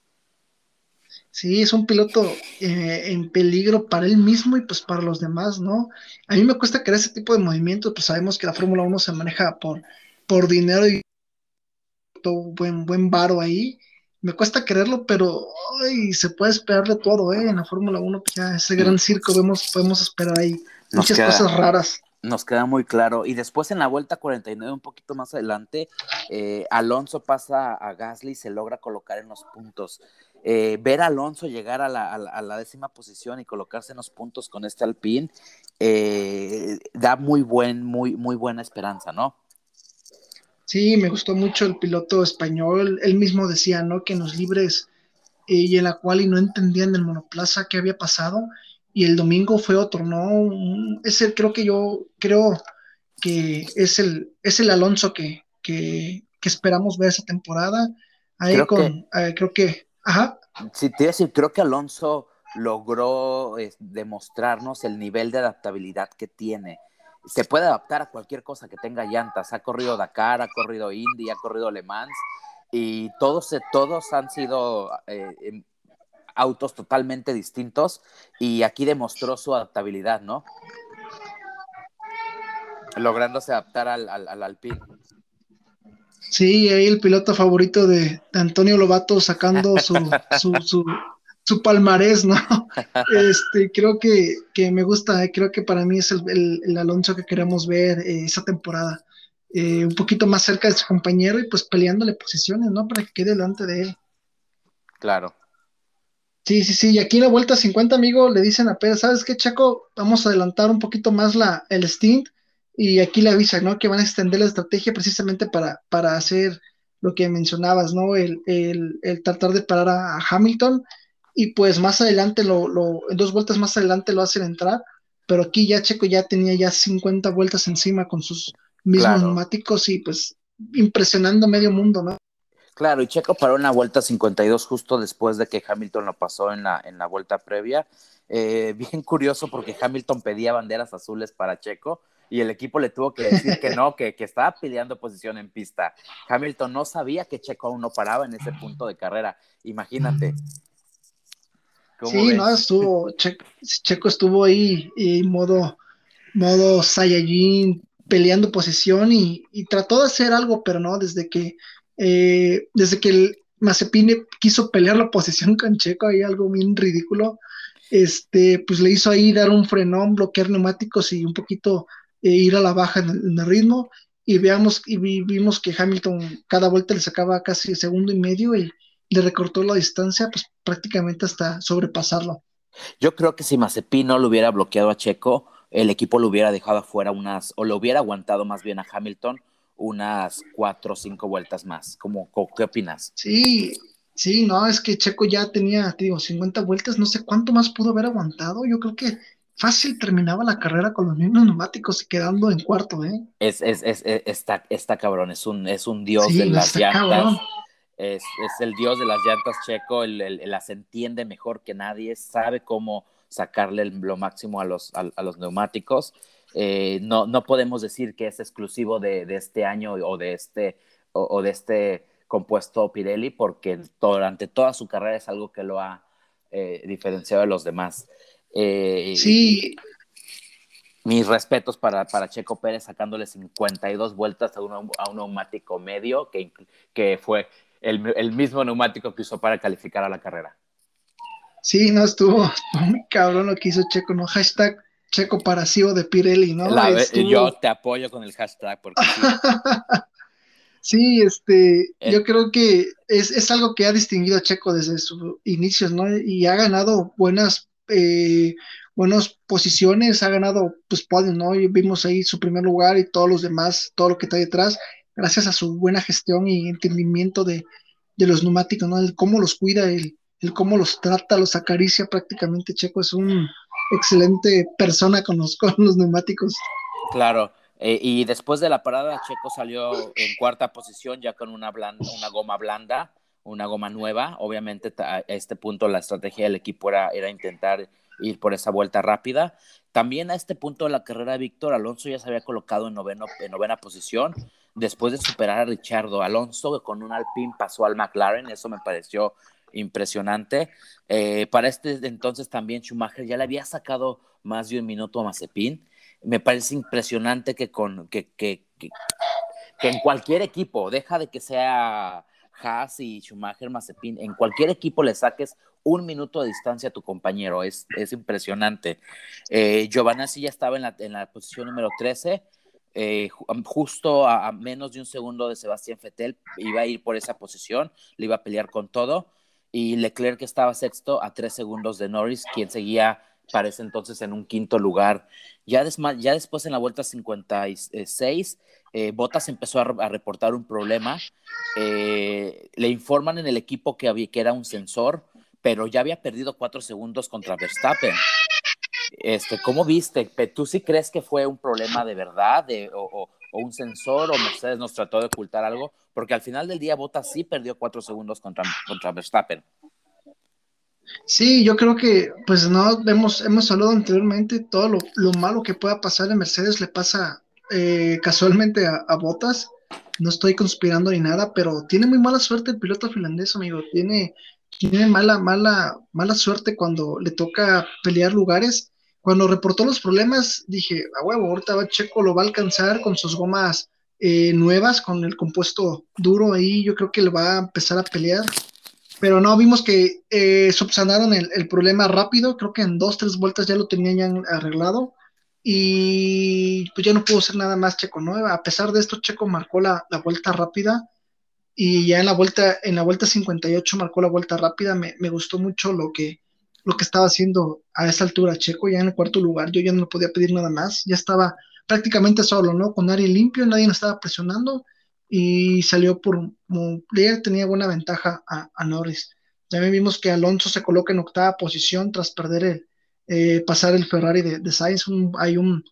Sí, es un piloto eh, en peligro para él mismo y pues para los demás, ¿no? A mí me cuesta creer ese tipo de movimientos, pues sabemos que la Fórmula 1 se maneja por, por dinero y todo buen, buen varo ahí. Me cuesta creerlo, pero ay, se puede esperar de todo, ¿eh? En la Fórmula 1, pues ya ese gran circo vemos, podemos esperar ahí muchas cosas raras. Nos queda muy claro. Y después en la vuelta 49, un poquito más adelante, eh, Alonso pasa a Gasly y se logra colocar en los puntos. Eh, ver a Alonso llegar a la, décima posición y colocarse en los puntos con este Alpine eh, da muy buen, muy, muy buena esperanza, ¿no? Sí, me gustó mucho el piloto español. Él mismo decía, ¿no? Que en los libres eh, y en la cual y no entendían el monoplaza qué había pasado. Y el domingo fue otro, ¿no? Es el, creo que yo creo que es el, es el Alonso que, que, que esperamos ver esa temporada Ahí Creo con, creo que, Sí, te decir, creo que Alonso logró demostrarnos el nivel de adaptabilidad que tiene. Se puede adaptar a cualquier cosa que tenga llantas. Ha corrido Dakar, ha corrido Indy, ha corrido Le Mans y todos, eh, todos han sido eh, autos totalmente distintos y aquí demostró su adaptabilidad, ¿no? Lográndose adaptar al, al, al Alpine. Sí, ahí el piloto favorito de, de Antonio Lobato sacando su, [laughs] su, su, su palmarés, ¿no? [laughs] Este, creo que, que me gusta, eh, creo que para mí es el, el- el Alonso que queremos ver eh, esa temporada. Eh, un poquito más cerca de su compañero y pues peleándole posiciones, ¿no? Para que quede delante de él. Claro. Sí, sí, sí. Y aquí en la vuelta 50, amigo, le dicen a Pérez, ¿sabes qué, Chaco? Vamos a adelantar un poquito más la, el stint. Y aquí le avisan, ¿no? Que van a extender la estrategia precisamente para, para hacer lo que mencionabas, ¿no? El, el, el tratar de parar a, a Hamilton. Y pues más adelante, lo, lo, dos vueltas más adelante lo hacen entrar. Pero aquí ya Checo ya tenía ya 50 vueltas encima con sus mismos Claro. neumáticos y pues impresionando medio mundo, ¿no? Claro, y Checo paró en la vuelta 52 justo después de que Hamilton lo pasó en la, en la vuelta previa. Eh, [laughs] bien curioso porque Hamilton pedía banderas azules para Checo y el equipo le tuvo que decir que no, que, que estaba peleando posición en pista. Hamilton no sabía que Checo aún no paraba en ese punto de carrera. Imagínate. ¿Cómo Sí, ves? no, estuvo, Checo, Checo estuvo ahí en modo, modo Saiyajin, peleando posición y, y trató de hacer algo, pero no, desde que, eh, desde que el Mazepin quiso pelear la posición con Checo, hay algo bien ridículo, este, pues le hizo ahí dar un frenón, bloquear neumáticos y un poquito eh, ir a la baja en el, en el ritmo, y veamos, y vi- vimos que Hamilton cada vuelta le sacaba casi segundo y medio y le recortó la distancia, pues prácticamente hasta sobrepasarlo. Yo creo que si Mazepin no lo hubiera bloqueado a Checo, el equipo lo hubiera dejado afuera unas, o lo hubiera aguantado más bien a Hamilton unas cuatro o cinco vueltas más. ¿Cómo, co- ¿Qué opinas? Sí, sí, no, es que Checo ya tenía, te digo, 50 vueltas, no sé cuánto más pudo haber aguantado. Yo creo que fácil terminaba la carrera con los mismos neumáticos y quedando en cuarto, ¿eh? Es, es, es, es- está, está cabrón, es un, es un dios Sí, de las llantas. Es, es el dios de las llantas checo, el, el- el las entiende mejor que nadie, sabe cómo sacarle el- lo máximo a los, a, a los neumáticos. Eh, no, no podemos decir que es exclusivo de, de este año o de este, o, o de este compuesto Pirelli, porque durante toda su carrera es algo que lo ha eh, diferenciado de los demás. Eh, Sí, mis respetos para, para Checo Pérez sacándole 52 vueltas a un, a un neumático medio, que, que fue el, el, mismo neumático que usó para calificar a la carrera. Sí, no, estuvo, estuvo muy cabrón lo que hizo Checo, ¿no? Hashtag Checo Parasivo de Pirelli, ¿no? La, Estuvo... Yo te apoyo con el hashtag porque sí. [laughs] sí, este, Eh. yo creo que es, es, algo que ha distinguido a Checo desde sus inicios, ¿no? Y ha ganado buenas, eh, buenas posiciones, ha ganado pues podium, ¿no? Vimos ahí su primer lugar y todos los demás, todo lo que está detrás, gracias a su buena gestión y entendimiento de, de los neumáticos, ¿no? El cómo los cuida, el, el cómo los trata, los acaricia prácticamente. Checo es un excelente persona con los, [laughs] con los neumáticos. Claro, eh, y después de la parada, Checo salió en cuarta posición ya con una, blanda, una goma blanda, una goma nueva. Obviamente a este punto la estrategia del equipo era, era intentar ir por esa vuelta rápida. También a este punto de la carrera, Víctor Alonso ya se había colocado en, noveno, en novena posición después de superar a Richardo. Alonso con un Alpine pasó al McLaren, eso me pareció impresionante. Eh, para este entonces también Schumacher ya le había sacado más de un minuto a Mazepin. Me parece impresionante que, con, que, que, que, que en cualquier equipo, deja de que sea Haas y Schumacher, Mazepin, en cualquier equipo le saques un minuto de distancia a tu compañero, es, es impresionante. Eh, Giovanazzi ya estaba en la, en la posición número 13, eh, justo a, a, menos de un segundo de Sebastián Fettel, iba a ir por esa posición, le iba a pelear con todo, y Leclerc estaba sexto a tres segundos de Norris, quien seguía para ese entonces en un quinto lugar. Ya, ya después en la vuelta 56, eh, Bottas empezó a, a, reportar un problema. Eh, le informan en el equipo que, había, que era un sensor, pero ya había perdido cuatro segundos contra Verstappen. Este, ¿Cómo viste? ¿Tú sí crees que fue un problema de verdad o, un sensor o Mercedes nos trató de ocultar algo, porque al final del día Bottas sí perdió cuatro segundos contra, contra Verstappen. Sí, yo creo que, pues no, hemos, hemos hablado anteriormente, todo lo, lo malo que pueda pasar en Mercedes le pasa eh, casualmente a, Bottas. No estoy conspirando ni nada, pero tiene muy mala suerte el piloto finlandés, amigo. Tiene, tiene mala, mala, mala suerte cuando le toca pelear lugares. Cuando reportó los problemas, dije, a huevo, ahorita va Checo lo va a alcanzar con sus gomas eh, nuevas, con el compuesto duro ahí, yo creo que le va a empezar a pelear. Pero no, vimos que eh, subsanaron el, el, problema rápido, creo que en dos, tres vueltas ya lo tenían arreglado. Y pues ya no pudo ser nada más Checo, ¿no? A pesar de esto, Checo marcó la, la vuelta rápida y ya en la vuelta, en la vuelta 58 marcó la vuelta rápida. Me, me, gustó mucho lo que, lo que estaba haciendo a esa altura Checo, ya en el cuarto lugar. Yo ya no podía pedir nada más, ya estaba prácticamente solo, ¿no? Con área limpio, nadie nos estaba presionando y salió por líder, tenía buena ventaja a, a, Norris. También vimos que Alonso se coloca en octava posición tras perder el, eh, pasar el Ferrari de, de Sainz. Un, hay un,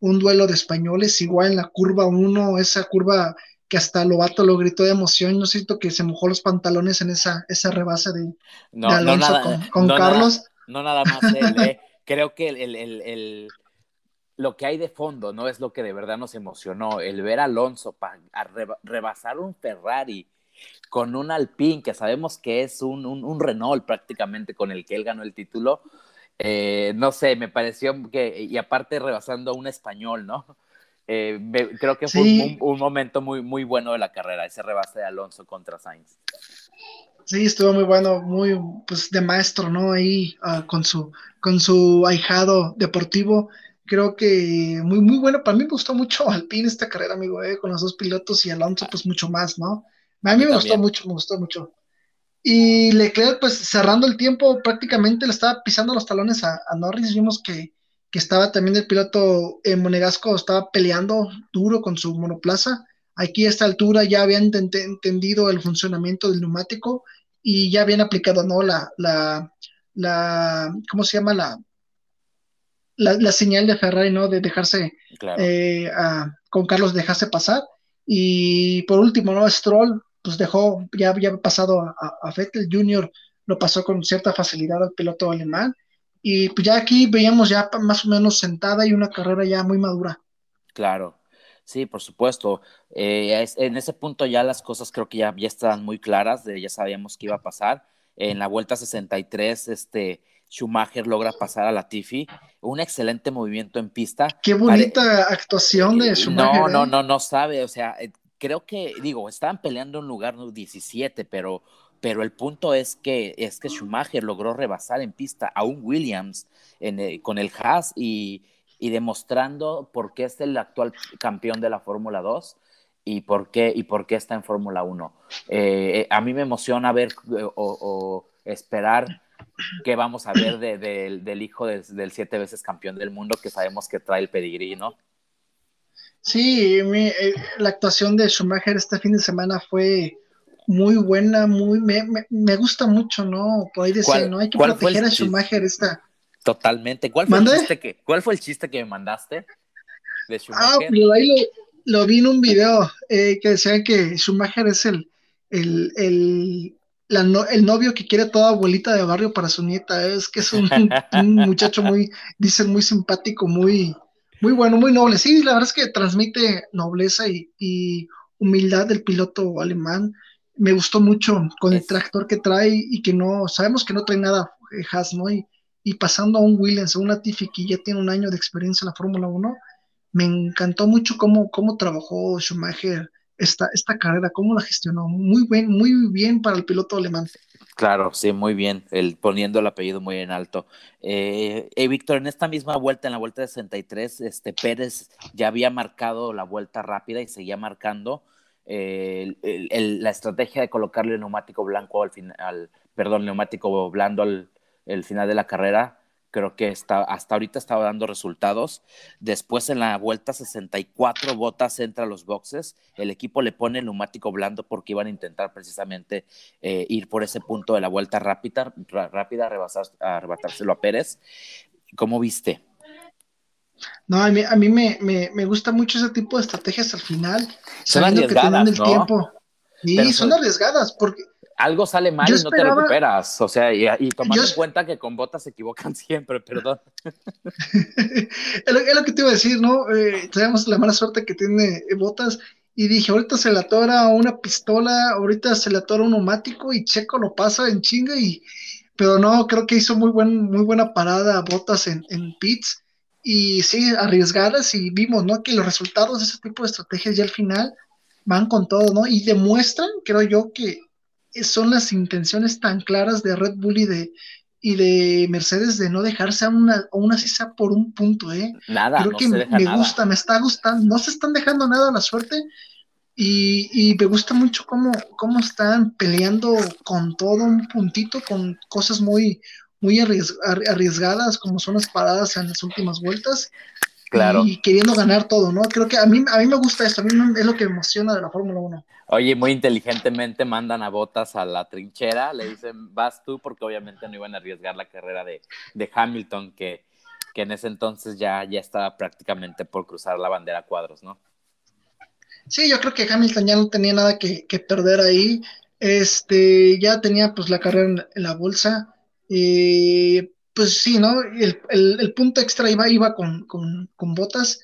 un, duelo de españoles, igual en la curva 1, esa curva que hasta Lobato lo gritó de emoción. No siento que se mojó los pantalones en esa, esa rebase de, no, de Alonso no nada, con, con no Carlos. Nada, no nada más él, [laughs] eh. Creo que el, el, el, lo que hay de fondo no es lo que de verdad nos emocionó. El ver a Alonso pa, a reba, rebasar un Ferrari con un Alpine, que sabemos que es un, un, un, Renault prácticamente con el que él ganó el título, eh, no sé, me pareció que, y aparte rebasando a un español, ¿no? Eh, me, creo que fue sí. un, un, momento muy, muy bueno de la carrera, ese rebase de Alonso contra Sainz. Sí, estuvo muy bueno, muy pues de maestro, ¿no? Ahí uh, con su con su ahijado deportivo creo que muy, muy bueno. Para mí me gustó mucho Alpine esta carrera, amigo, eh, con los dos pilotos y Alonso, pues mucho más, ¿no? A mí, a mí me también. gustó mucho, me gustó mucho. Y Leclerc, pues cerrando el tiempo, prácticamente le estaba pisando los talones a, a Norris. Vimos que, que, estaba también el piloto eh, Monegasco, estaba peleando duro con su monoplaza. Aquí a esta altura ya habían ent entendido el funcionamiento del neumático y ya habían aplicado, ¿no? La, la, la ¿cómo se llama? La, la, la, señal de Ferrari, ¿no? De dejarse, claro. eh, a, con Carlos dejarse pasar. Y por último, ¿no? Stroll, pues dejó, ya había pasado a, a, Vettel Jr., lo pasó con cierta facilidad al piloto alemán. Y pues ya aquí veíamos ya más o menos sentada y una carrera ya muy madura. Claro, sí, por supuesto. Eh, es, en ese punto ya las cosas creo que ya, ya estaban muy claras, de, ya sabíamos qué iba a pasar. En la vuelta 63, este, Schumacher logra pasar a Latifi. Un excelente movimiento en pista. Qué bonita Pare... actuación de Schumacher. No, no, no, no sabe. O sea, eh, creo que, digo, estaban peleando en lugar 17, pero, pero el punto es que, es que Schumacher logró rebasar en pista a un Williams eh, con el Haas y, y, demostrando por qué es el actual campeón de la Fórmula 2 y por qué, y por qué está en Fórmula 1. Eh, a mí me emociona ver o, esperar que vamos a ver de, de, del hijo de, del siete veces campeón del mundo que sabemos que trae el pedigrí, ¿no? Sí, mi, eh, la actuación de Schumacher este fin de semana fue muy buena, muy me, me, me gusta mucho, ¿no? Por ahí decir, ¿no? Hay que proteger a Schumacher esta. Totalmente. ¿Cuál fue, el chiste que, ¿Cuál fue el chiste que me mandaste de Schumacher? Ah, pero ahí lo, lo vi en un video eh, que decía que Schumacher es el, el, el la no, el novio que quiere toda abuelita de barrio para su nieta, es que es un, un [laughs] muchacho muy, dicen, muy simpático, muy, muy bueno, muy noble. Sí, la verdad es que transmite nobleza y, y humildad del piloto alemán. Me gustó mucho con el tractor que trae y que no, sabemos que no trae nada Haas, ¿no? Y, y pasando a un Williams, a un Latifi que ya tiene un año de experiencia en la Fórmula 1, me encantó mucho cómo, cómo trabajó Schumacher esta, esta carrera, cómo la gestionó. Muy bien, muy bien para el piloto alemán. Claro, sí, muy bien, el, poniendo el apellido muy en alto. Eh, eh, Víctor, en esta misma vuelta, en la vuelta de 63, este, Pérez ya había marcado la vuelta rápida y seguía marcando eh, el, el, la estrategia de colocarle el neumático blanco al final, perdón, neumático blando al el final de la carrera creo que está, hasta ahorita estaba dando resultados. Después en la vuelta 64, Botas entra a los boxes, el equipo le pone el neumático blando porque iban a intentar precisamente eh, ir por ese punto de la vuelta rápida, rápida rebasar, arrebatárselo a Pérez. ¿Cómo viste? No, a mí, a mí me, me, me gusta mucho ese tipo de estrategias al final, Son sabiendo que arriesgadas, tienen el ¿no? tiempo. Sí, Pero son son- arriesgadas, porque Algo sale mal Yo y no te recuperas. O sea, y, y tomando Yo- en cuenta que con botas se equivocan [laughs] siempre, perdón. [laughs] es, lo, es lo que te iba a decir, ¿no? Eh, tenemos la mala suerte que tiene eh, Botas y dije, ahorita se le atora una pistola, ahorita se le atora un neumático y Checo lo pasa en chinga y pero no, creo que hizo muy buen, muy buena parada Botas en, en pits y sí, arriesgadas y vimos, ¿no? Que los resultados de ese tipo de estrategias ya al final van con todo, ¿no? Y demuestran, creo yo, que son las intenciones tan claras de Red Bull y de, y de Mercedes de no dejarse aún, una- aún así sea por un punto, ¿eh? Nada, Creo no que se deja me nada. gusta, me está gustando, no se están dejando nada a la suerte y, y me gusta mucho cómo, cómo están peleando con todo un puntito, con cosas muy, muy arries- arri- arriesgadas como son las paradas en las últimas vueltas Claro. y queriendo ganar todo, ¿no? Creo que a mí, a mí me gusta esto, a mí es lo que me emociona de la Fórmula 1. Oye, muy inteligentemente mandan a Botas a la trinchera, le dicen, vas tú, porque obviamente no iban a arriesgar la carrera de, de Hamilton, que, que en ese entonces ya, ya estaba prácticamente por cruzar la bandera a cuadros, ¿no? Sí, yo creo que Hamilton ya no tenía nada que, que perder ahí. Este, ya tenía pues la carrera en, en la bolsa. Eh, pues sí, ¿no? El, el- punto extra iba, iba con, con, con botas.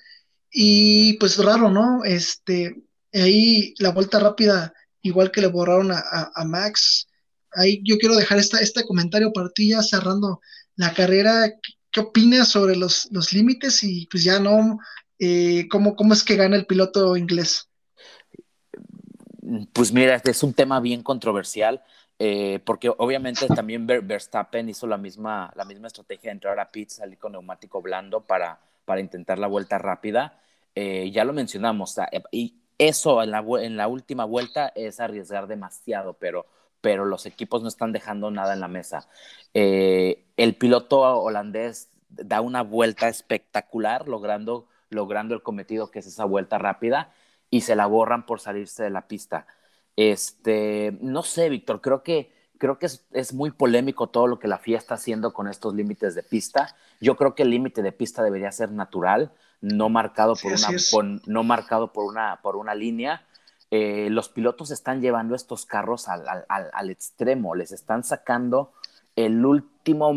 Y pues raro, ¿no? Este, ahí la vuelta rápida, igual que le borraron a, a- Max. Ahí yo quiero dejar esta, este comentario para ti ya cerrando la carrera. ¿Qué, opinas sobre los, los límites? Y pues ya no, eh, ¿cómo, cómo es que gana el piloto inglés? Pues mira, es un tema bien controversial, eh, porque obviamente también Ver- Verstappen hizo la misma, la misma estrategia de entrar a pits, salir con neumático blando para, para intentar la vuelta rápida. Eh, ya lo mencionamos, sea, y eso en la, en la última vuelta es arriesgar demasiado, pero, pero los equipos no están dejando nada en la mesa. Eh, el piloto holandés da una vuelta espectacular, logrando, logrando el cometido que es esa vuelta rápida y se la borran por salirse de la pista. Este, no sé, Víctor, creo que, creo que es, es muy polémico todo lo que la FIA está haciendo con estos límites de pista. Yo creo que el límite de pista debería ser natural, no marcado por, una, por- no marcado por una, por una línea. Eh, los pilotos están llevando estos carros al, al- al- al extremo, les están sacando el último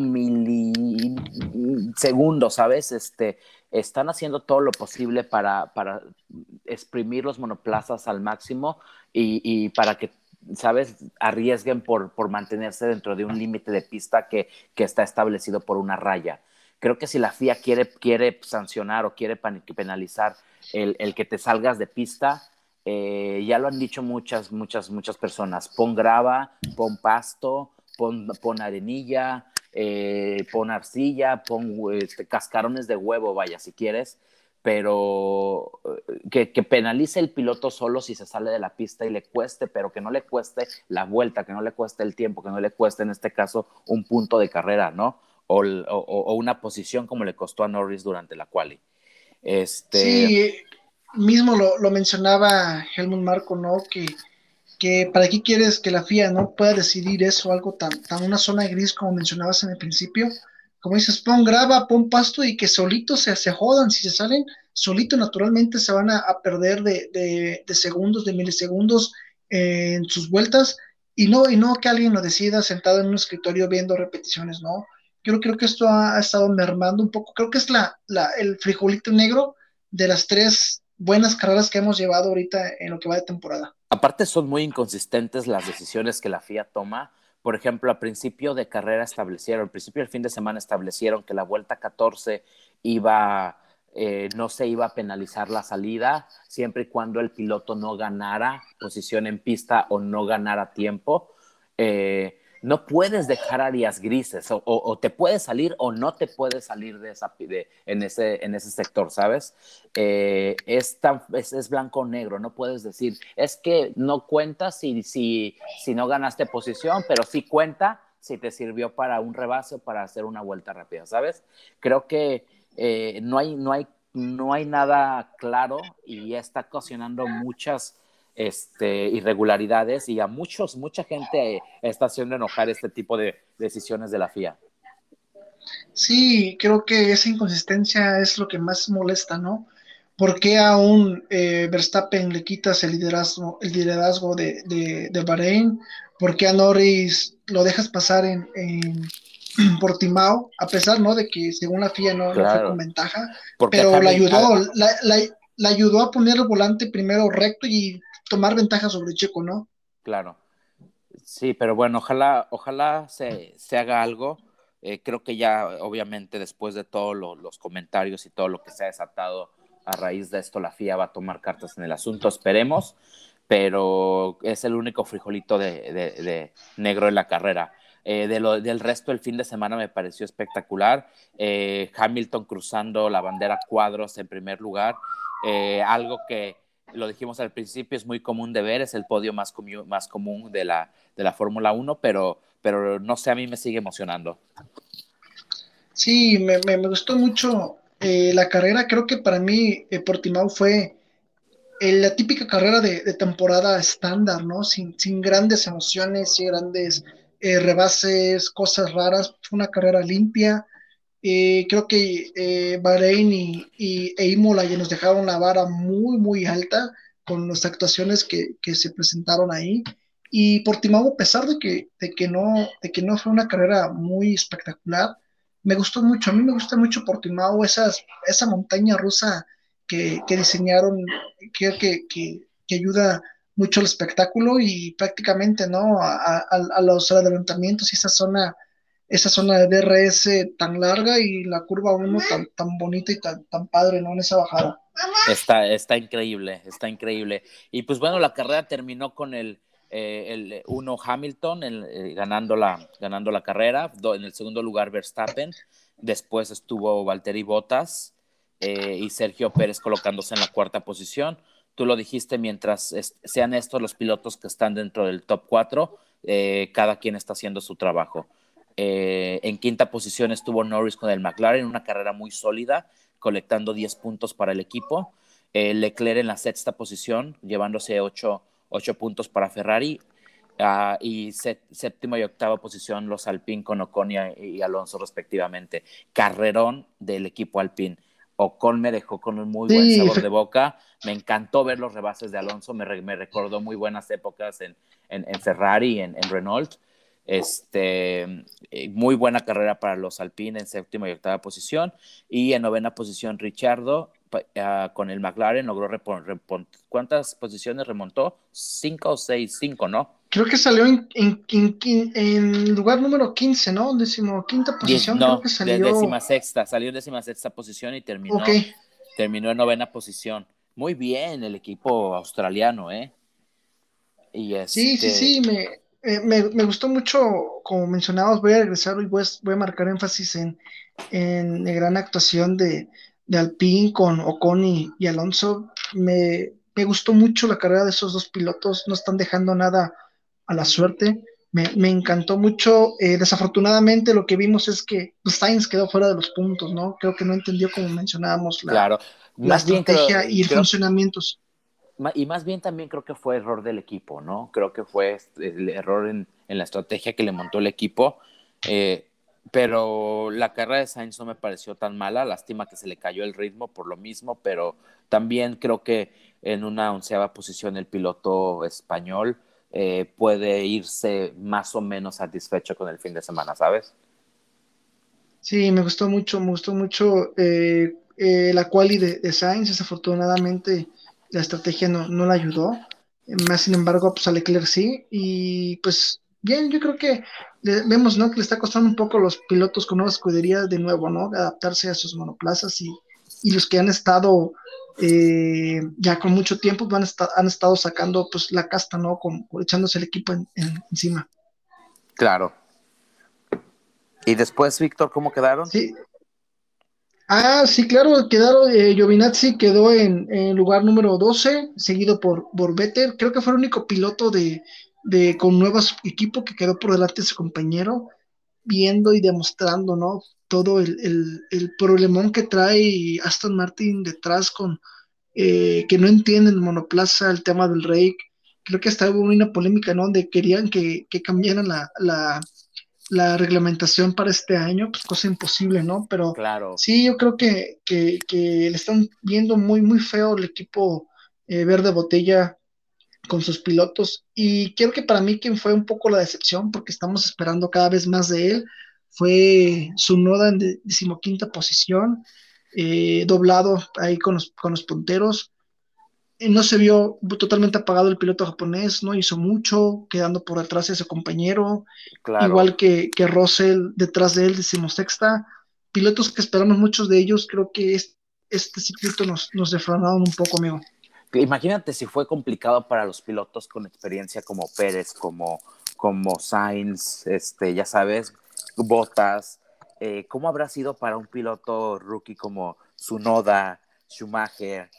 milisegundo, ¿sabes? Este, están haciendo todo lo posible para, para exprimir los monoplazas al máximo y, para que, ¿sabes?, arriesguen por, por mantenerse dentro de un límite de pista que, que está establecido por una raya. Creo que si la FIA quiere, quiere sancionar o quiere penalizar el, el que te salgas de pista, eh, ya lo han dicho muchas, muchas, muchas personas. Pon grava, pon pasto, pon, pon arenilla, eh, pon arcilla, pon este, cascarones de huevo, vaya, si quieres, pero eh, que, que penalice el piloto solo si se sale de la pista y le cueste, pero que no le cueste la vuelta, que no le cueste el tiempo, que no le cueste en este caso un punto de carrera, ¿no? O, o- una posición como le costó a Norris durante la quali. Este, Sí, mismo lo, lo mencionaba Helmut Marco, ¿no? Que, que para qué quieres que la FIA no pueda decidir eso, algo tan, tan una zona gris como mencionabas en el principio. Como dices, pon grava, pon pasto y que solitos se, se jodan, si se salen, solito naturalmente se van a, perder de, de- de segundos, de milisegundos eh, en sus vueltas y no, y no que alguien lo decida sentado en un escritorio viendo repeticiones, ¿no? Yo creo que esto ha, ha estado mermando un poco, creo que es la, la, el frijolito negro de las tres buenas carreras que hemos llevado ahorita en lo que va de temporada. Aparte son muy inconsistentes las decisiones que la FIA toma. Por ejemplo, a principio de carrera establecieron, al principio del fin de semana establecieron que la vuelta 14 iba, eh, no se iba a penalizar la salida siempre y cuando el piloto no ganara posición en pista o no ganara tiempo. Eh, no puedes dejar áreas grises, o, te puedes salir o no te puedes salir de esa, de- en, ese, en ese sector, ¿sabes? Eh, es, tan, es, es blanco o negro, no puedes decir, es que no cuenta si, si, si no ganaste posición, pero sí cuenta si te sirvió para un rebase o para hacer una vuelta rápida, ¿sabes? Creo que eh, no, hay, no, hay, no hay nada claro y está ocasionando muchas este, irregularidades y a muchos, mucha gente está haciendo enojar este tipo de decisiones de la FIA. Sí, creo que esa inconsistencia es lo que más molesta, ¿no? ¿Por qué a un eh, Verstappen le quitas el liderazgo, el liderazgo de, de, de, Bahrein? ¿Por qué a Norris lo dejas pasar en, en [clears throat] Portimao? A pesar, ¿no? De que según la FIA no, claro. no fue con ventaja, pero la ayudó, la, la, la, ayudó a poner el volante primero recto y tomar ventaja sobre Checo, ¿no? Claro. Sí, pero bueno, ojalá, ojalá se, se haga algo. Eh, creo que ya, obviamente, después de todos lo, los comentarios y todo lo que se ha desatado a raíz de esto, la FIA va a tomar cartas en el asunto, esperemos, pero es el único frijolito de, de, negro en la carrera. Eh, de lo, del resto del fin de semana me pareció espectacular. Eh, Hamilton cruzando la bandera cuadros en primer lugar, algo que lo dijimos al principio, es muy común de ver, es el podio más, más común de la, de la Fórmula 1, pero, pero no sé, a mí me sigue emocionando. Sí, me, me, gustó mucho eh, la carrera. Creo que para mí eh, Portimao fue eh, la típica carrera de, de temporada estándar, ¿no? Sin, sin, grandes emociones, sin grandes rebases, cosas raras. Fue una carrera limpia. Creo que Bahrein y, y, e Imola ya nos dejaron la vara muy, muy alta con las actuaciones que, que se presentaron ahí. Y Portimao, a pesar de que, de que, no, de que no fue una carrera muy espectacular, me gustó mucho. A mí me gusta mucho Portimao, esas, esa montaña rusa que, que diseñaron, creo que, que, ayuda mucho al espectáculo y prácticamente, ¿no? A, a, los adelantamientos y esa zona, esa zona de DRS tan larga y la curva 1 tan, tan bonita y tan, tan padre, ¿no? En esa bajada. Está, está increíble, está increíble. Y pues bueno, la carrera terminó con el eh, el uno Hamilton eh, ganando, la, ganando la carrera, en el segundo lugar Verstappen, después estuvo Valtteri Bottas eh, y Sergio Pérez colocándose en la cuarta posición. Tú lo dijiste, mientras sean estos los pilotos que están dentro del top 4, eh, cada quien está haciendo su trabajo. En quinta posición estuvo Norris con el McLaren, una carrera muy sólida, colectando 10 puntos para el equipo. Leclerc en la sexta posición, llevándose 8 ocho puntos para Ferrari. Uh, y séptima y octava posición los Alpine con Ocon y, y, Alonso respectivamente. Carrerón del equipo Alpine. Ocon me dejó con un muy buen sabor de boca. Me encantó ver los rebases de Alonso. Me, re, me recordó muy buenas épocas en, en, en Ferrari, en, en, Renault. Este, muy buena carrera para los Alpine en séptima y octava posición. Y en novena posición, Richardo uh, con el McLaren logró ¿cuántas posiciones remontó? Cinco o seis, cinco, ¿no? Creo que salió en, en, en, en lugar número 15, ¿no? Décimo quinta posición, no, creo que salió. De décima sexta, salió en décima sexta posición y terminó, okay. terminó en novena posición. Muy bien el equipo australiano, ¿eh? Y este... Sí, sí, sí, me, eh, me, me, gustó mucho, como mencionabas, voy a regresar y voy a, voy a marcar énfasis en, en la gran actuación de, de Alpine con Ocon y, y Alonso. Me, me, gustó mucho la carrera de esos dos pilotos, no están dejando nada a la suerte. Me, me encantó mucho. Eh, desafortunadamente, lo que vimos es que Sainz quedó fuera de los puntos, ¿no? Creo que no entendió, como mencionábamos, la, claro. la estrategia creo, y el creo, funcionamientos. Y más bien también creo que fue error del equipo, ¿no? Creo que fue el error en, en la estrategia que le montó el equipo. Eh, pero la carrera de Sainz no me pareció tan mala, lástima que se le cayó el ritmo por lo mismo, pero también creo que en una onceava posición el piloto español eh, puede irse más o menos satisfecho con el fin de semana, ¿sabes? Sí, me gustó mucho, me gustó mucho eh, la quali de, de, Sainz, desafortunadamente la estrategia no, no la ayudó, más sin embargo, pues a Leclerc sí, y pues bien, yo creo que vemos, ¿no? Que le está costando un poco a los pilotos con nuevas escuderías de nuevo, ¿no? Adaptarse a sus monoplazas y, y los que han estado eh, ya con mucho tiempo van esta, han estado sacando pues la casta, ¿no? Con, echándose el equipo en, en, encima. Claro. ¿Y después, Víctor, cómo quedaron? Sí. Ah, sí, claro, quedaron, eh, quedó en, lugar número 12, seguido por, por creo que fue el único piloto de, de con nuevos equipo que quedó por delante de su compañero, viendo y demostrando, ¿no? Todo el, el, el problemón que trae Aston Martin detrás con eh, que no entienden monoplaza, el tema del rake. Creo que hasta hubo una polémica, ¿no? Donde querían que, que cambiaran la, la, la reglamentación para este año, pues cosa imposible, ¿no? Pero Claro, sí, yo creo que, que, que le están viendo muy, muy feo el equipo eh, verde botella con sus pilotos. Y creo que para mí quien fue un poco la decepción, porque estamos esperando cada vez más de él, fue su noda en de- decimoquinta posición, eh, doblado ahí con los, con los punteros. Eh, No se vio totalmente apagado el piloto japonés, no hizo mucho, quedando por detrás de su compañero, claro. igual que, que Russell detrás de él, decimosexta. Pilotos que esperamos muchos de ellos, creo que es- este circuito nos, nos defraudaron un poco, amigo. Imagínate si fue complicado para los pilotos con experiencia como Pérez, como, como Sainz, este, ya sabes, Bottas. Eh, ¿Cómo habrá sido para un piloto rookie como Tsunoda, Schumacher?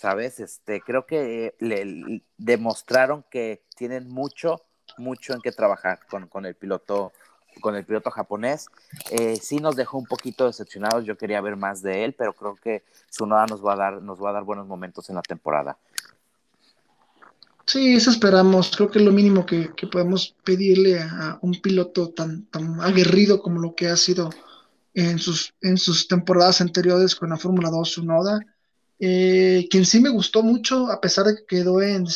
¿Sabes? Este, creo que le, demostraron que tienen mucho, mucho en que trabajar con, con el piloto con el piloto japonés. Eh, sí nos dejó un poquito decepcionados, yo quería ver más de él, pero creo que Tsunoda nos va a dar, nos va a dar buenos momentos en la temporada. Sí, eso esperamos. Creo que es lo mínimo que, que podemos pedirle a un piloto tan, tan aguerrido como lo que ha sido en sus, en sus temporadas anteriores con la Fórmula 2, Tsunoda. Eh, quien sí me gustó mucho, a pesar de que quedó en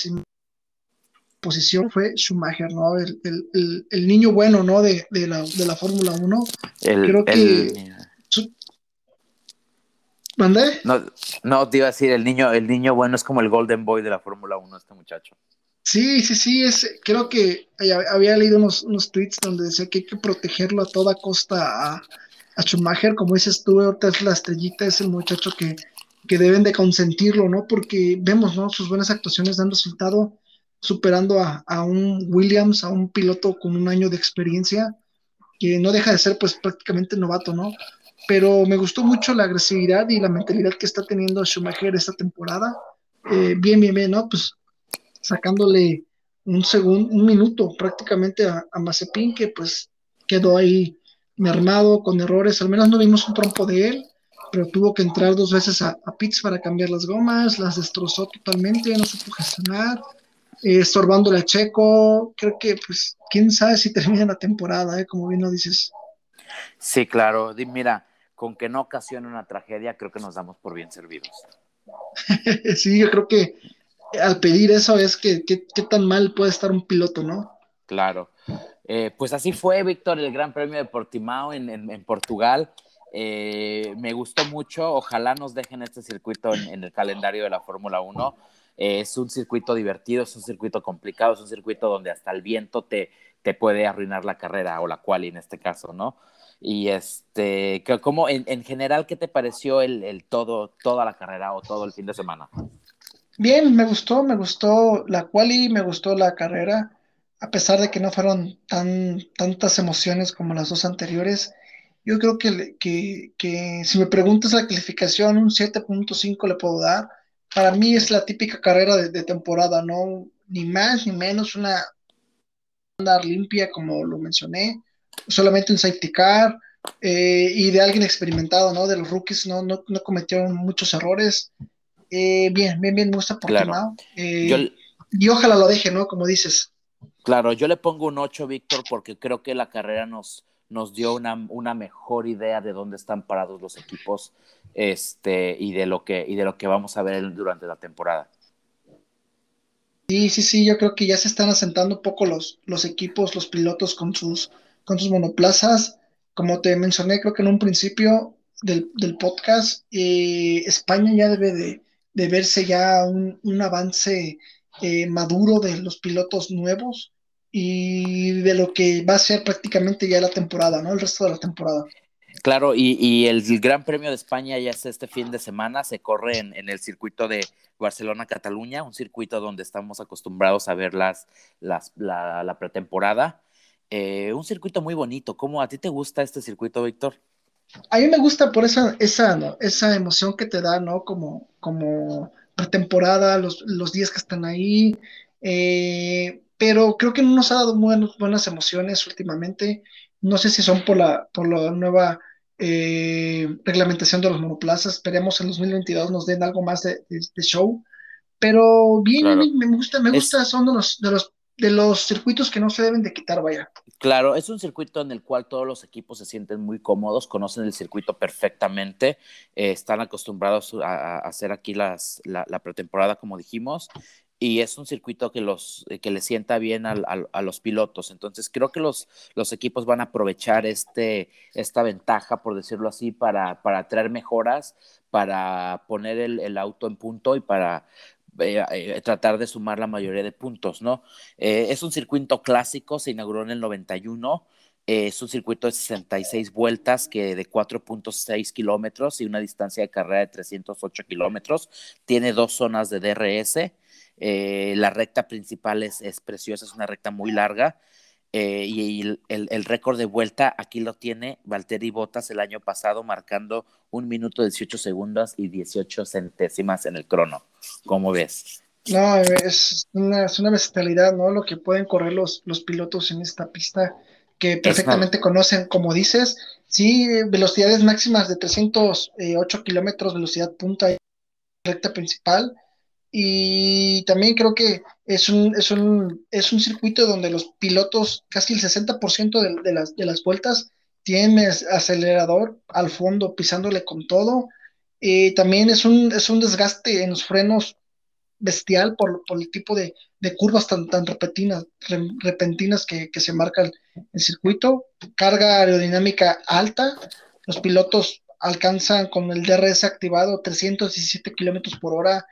posición, fue Schumacher, ¿no? El, el- el- el niño bueno, ¿no? De, de la, de la Fórmula 1. El, Creo que- el- Su- ¿Mandé? no, no, te iba a decir, el niño, el niño bueno es como el Golden Boy de la Fórmula 1, este muchacho. Sí, sí, sí, es, creo que hab- había leído unos, unos tweets donde decía que hay que protegerlo a toda costa a, a Schumacher, como dices tú, ahorita es la estrellita, es el muchacho que, que deben de consentirlo, ¿no? Porque vemos, ¿no? Sus buenas actuaciones dan resultado, superando a, a un Williams, a un piloto con un año de experiencia, que no deja de ser pues prácticamente novato, ¿no? Pero me gustó mucho la agresividad y la mentalidad que está teniendo Schumacher esta temporada. Eh, bien, bien, bien, ¿no? Pues sacándole un segundo, un minuto prácticamente a, a Mazepin, que pues quedó ahí mermado con errores, al menos no vimos un trompo de él, pero tuvo que entrar dos veces a, a pits para cambiar las gomas, las destrozó totalmente, no supo gestionar, eh, estorbándole a Checo, creo que pues quién sabe si termina la temporada, eh, como bien lo dices. Sí, claro. Mira, con que no ocasione una tragedia, creo que nos damos por bien servidos. [laughs] sí, yo creo que al pedir eso es que qué tan mal puede estar un piloto, ¿no? Claro. Eh, pues así fue, Víctor, el Gran Premio de Portimao en, en- en Portugal. Eh, me gustó mucho. Ojalá nos dejen este circuito en, el calendario de la Fórmula 1. Eh, es un circuito divertido, es un circuito complicado, es un circuito donde hasta el viento te, te puede arruinar la carrera o la quali en este caso, ¿no? Y este, ¿cómo, en, en general, qué te pareció el, el todo, toda la carrera o todo el fin de semana? Bien, me gustó, me gustó la quali, me gustó la carrera, a pesar de que no fueron tan tantas emociones como las dos anteriores. Yo creo que, que, que si me preguntas la calificación, un 7.5 le puedo dar. Para mí es la típica carrera de, de temporada, no ni más ni menos una andar limpia como lo mencioné, solamente un safety car eh, y de alguien experimentado, ¿no? De los rookies no, no, no cometieron muchos errores. Eh, bien, bien, bien, me gusta Claro. Portimao. Eh, Yo, y ojalá lo deje, ¿no? Como dices. Claro, yo le pongo un 8, Víctor, porque creo que la carrera nos, nos dio una, una mejor idea de dónde están parados los equipos este, y, de lo que, y de lo que vamos a ver durante la temporada. Sí, sí, sí, yo creo que ya se están asentando un poco los, los equipos, los pilotos con sus, con sus monoplazas. Como te mencioné, creo que en un principio del, del podcast, eh, España ya debe de, verse ya un, un avance eh, maduro de los pilotos nuevos y de lo que va a ser prácticamente ya la temporada, ¿no? El resto de la temporada. Claro, y, y el Gran Premio de España ya es este fin de semana, se corre en, en el circuito de Barcelona-Cataluña, un circuito donde estamos acostumbrados a ver las, las, la, la pretemporada. Eh, un circuito muy bonito. ¿Cómo a ti te gusta este circuito, Víctor? A mí me gusta por esa, esa, ¿no? esa emoción que te da, ¿no? Como, como pretemporada, los, los días que están ahí. eh, pero creo que no nos ha dado buenos- buenas emociones últimamente. No sé si son por la, por la nueva eh, reglamentación de los monoplazas. Esperemos en 2022 nos den algo más de, de- de show. Pero bien, Claro. me gusta, me Es- gusta, son de los, de los de los circuitos que no se deben de quitar, vaya. Claro, es un circuito en el cual todos los equipos se sienten muy cómodos, conocen el circuito perfectamente, eh, están acostumbrados a, hacer aquí las, la, pretemporada, como dijimos, y es un circuito que, los, que le sienta bien a los pilotos. Entonces, creo que los, los equipos van a aprovechar este, esta ventaja, por decirlo así, para, para traer mejoras, para poner el, el auto en punto y para eh, eh, tratar de sumar la mayoría de puntos, ¿no? Eh, es un circuito clásico, se inauguró en el 91. es un circuito de 66 vueltas que de 4.6 kilómetros y una distancia de carrera de 308 kilómetros. Tiene dos zonas de DRS. La recta principal es, es, preciosa, es una recta muy larga. y el, el récord de vuelta aquí lo tiene Valtteri Bottas el año pasado, marcando un minuto 18 segundos y 18 centésimas en el crono. ¿Cómo ves? No, es una, es una bestialidad, ¿no? Lo que pueden correr los, los pilotos en esta pista que perfectamente conocen, como dices, sí, velocidades máximas de 308 kilómetros, velocidad punta, recta principal, y también creo que es un, es un, es un circuito donde los pilotos, casi el 60% de, de, las, de las vueltas, tienen acelerador al fondo, pisándole con todo, también es un, es un desgaste en los frenos bestial por, el tipo de, curvas tan, tan repentinas, repentinas que, se marca el, circuito. Carga aerodinámica alta. Los pilotos alcanzan con el DRS activado 317 kilómetros por hora.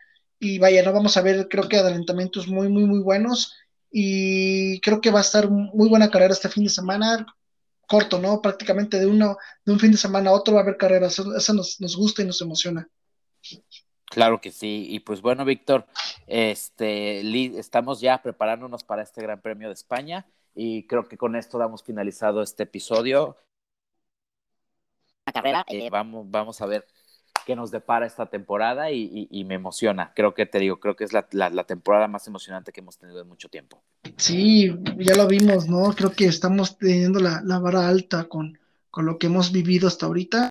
Y vaya, no vamos a ver, creo que adelantamientos muy, muy, muy buenos. Y creo que va a estar muy buena carrera este fin de semana corto, ¿no? Prácticamente de uno, de un fin de semana a otro va a haber carreras. Eso nos, nos gusta y nos emociona. Claro que sí. Y pues bueno, Víctor, este, estamos ya preparándonos para este Gran Premio de España y creo que con esto damos finalizado este episodio. La carrera, eh, vamos, vamos a ver qué nos depara esta temporada y, me emociona. Creo que te digo, creo que es la, la, temporada más emocionante que hemos tenido en mucho tiempo. Sí, ya lo vimos, ¿no? Creo que estamos teniendo la, vara alta con, con lo que hemos vivido hasta ahorita.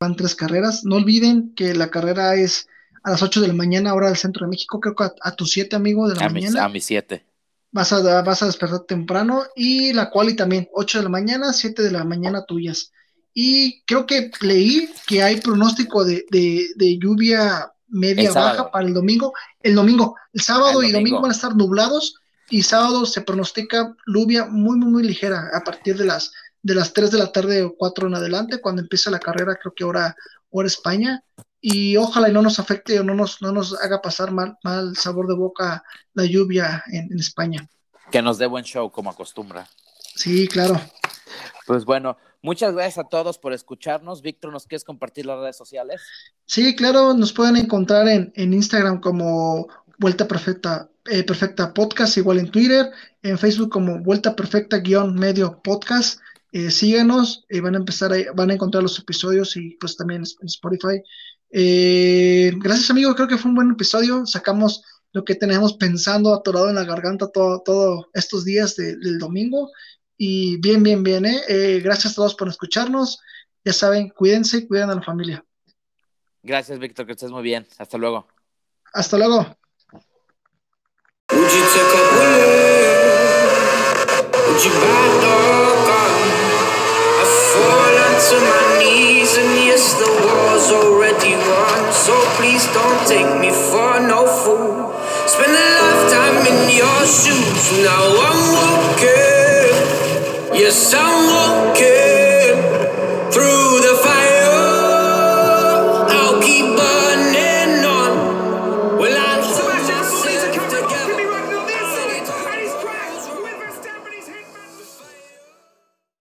Van tres carreras. No olviden que la carrera es a las 8 de la mañana, hora del centro de México. Creo que a, tus 7, amigo, de la mañana. a mis 7. Vas a, vas a despertar temprano. Y la quali también, 8 de la mañana, 7 de la mañana tuyas. Y creo que leí que hay pronóstico de, de, lluvia media baja para el domingo. El domingo, el sábado y domingo van a estar nublados y sábado se pronostica lluvia muy, muy, muy ligera a partir de las, de las 3 de la tarde o 4 en adelante, cuando empieza la carrera, creo que ahora, ahora España. Y ojalá y no nos afecte o no nos, no nos haga pasar mal, mal sabor de boca la lluvia en, en España. Que nos dé buen show, como acostumbra. Sí, claro. Pues bueno, muchas gracias a todos por escucharnos. Víctor, ¿nos quieres compartir las redes sociales? Sí, claro, nos pueden encontrar en, Instagram como Vuelta Perfecta, eh, Perfecta Podcast, igual en Twitter, en Facebook como Vuelta Perfecta guion medio podcast. Eh, síganos, y van a empezar a, van a encontrar los episodios y pues también en Spotify. Eh, gracias amigo, creo que fue un buen episodio. Sacamos lo que teníamos pensando atorado en la garganta todos todo estos días del domingo y bien, bien, bien, ¿eh? ¿eh? Gracias a todos por escucharnos. Ya saben, cuídense y cuiden a la familia. Gracias, Víctor, que estés muy bien. Hasta luego. Hasta luego. to my knees and yes the war's already won so please don't take me for no fool spend a lifetime in your shoes now I'm walking You sound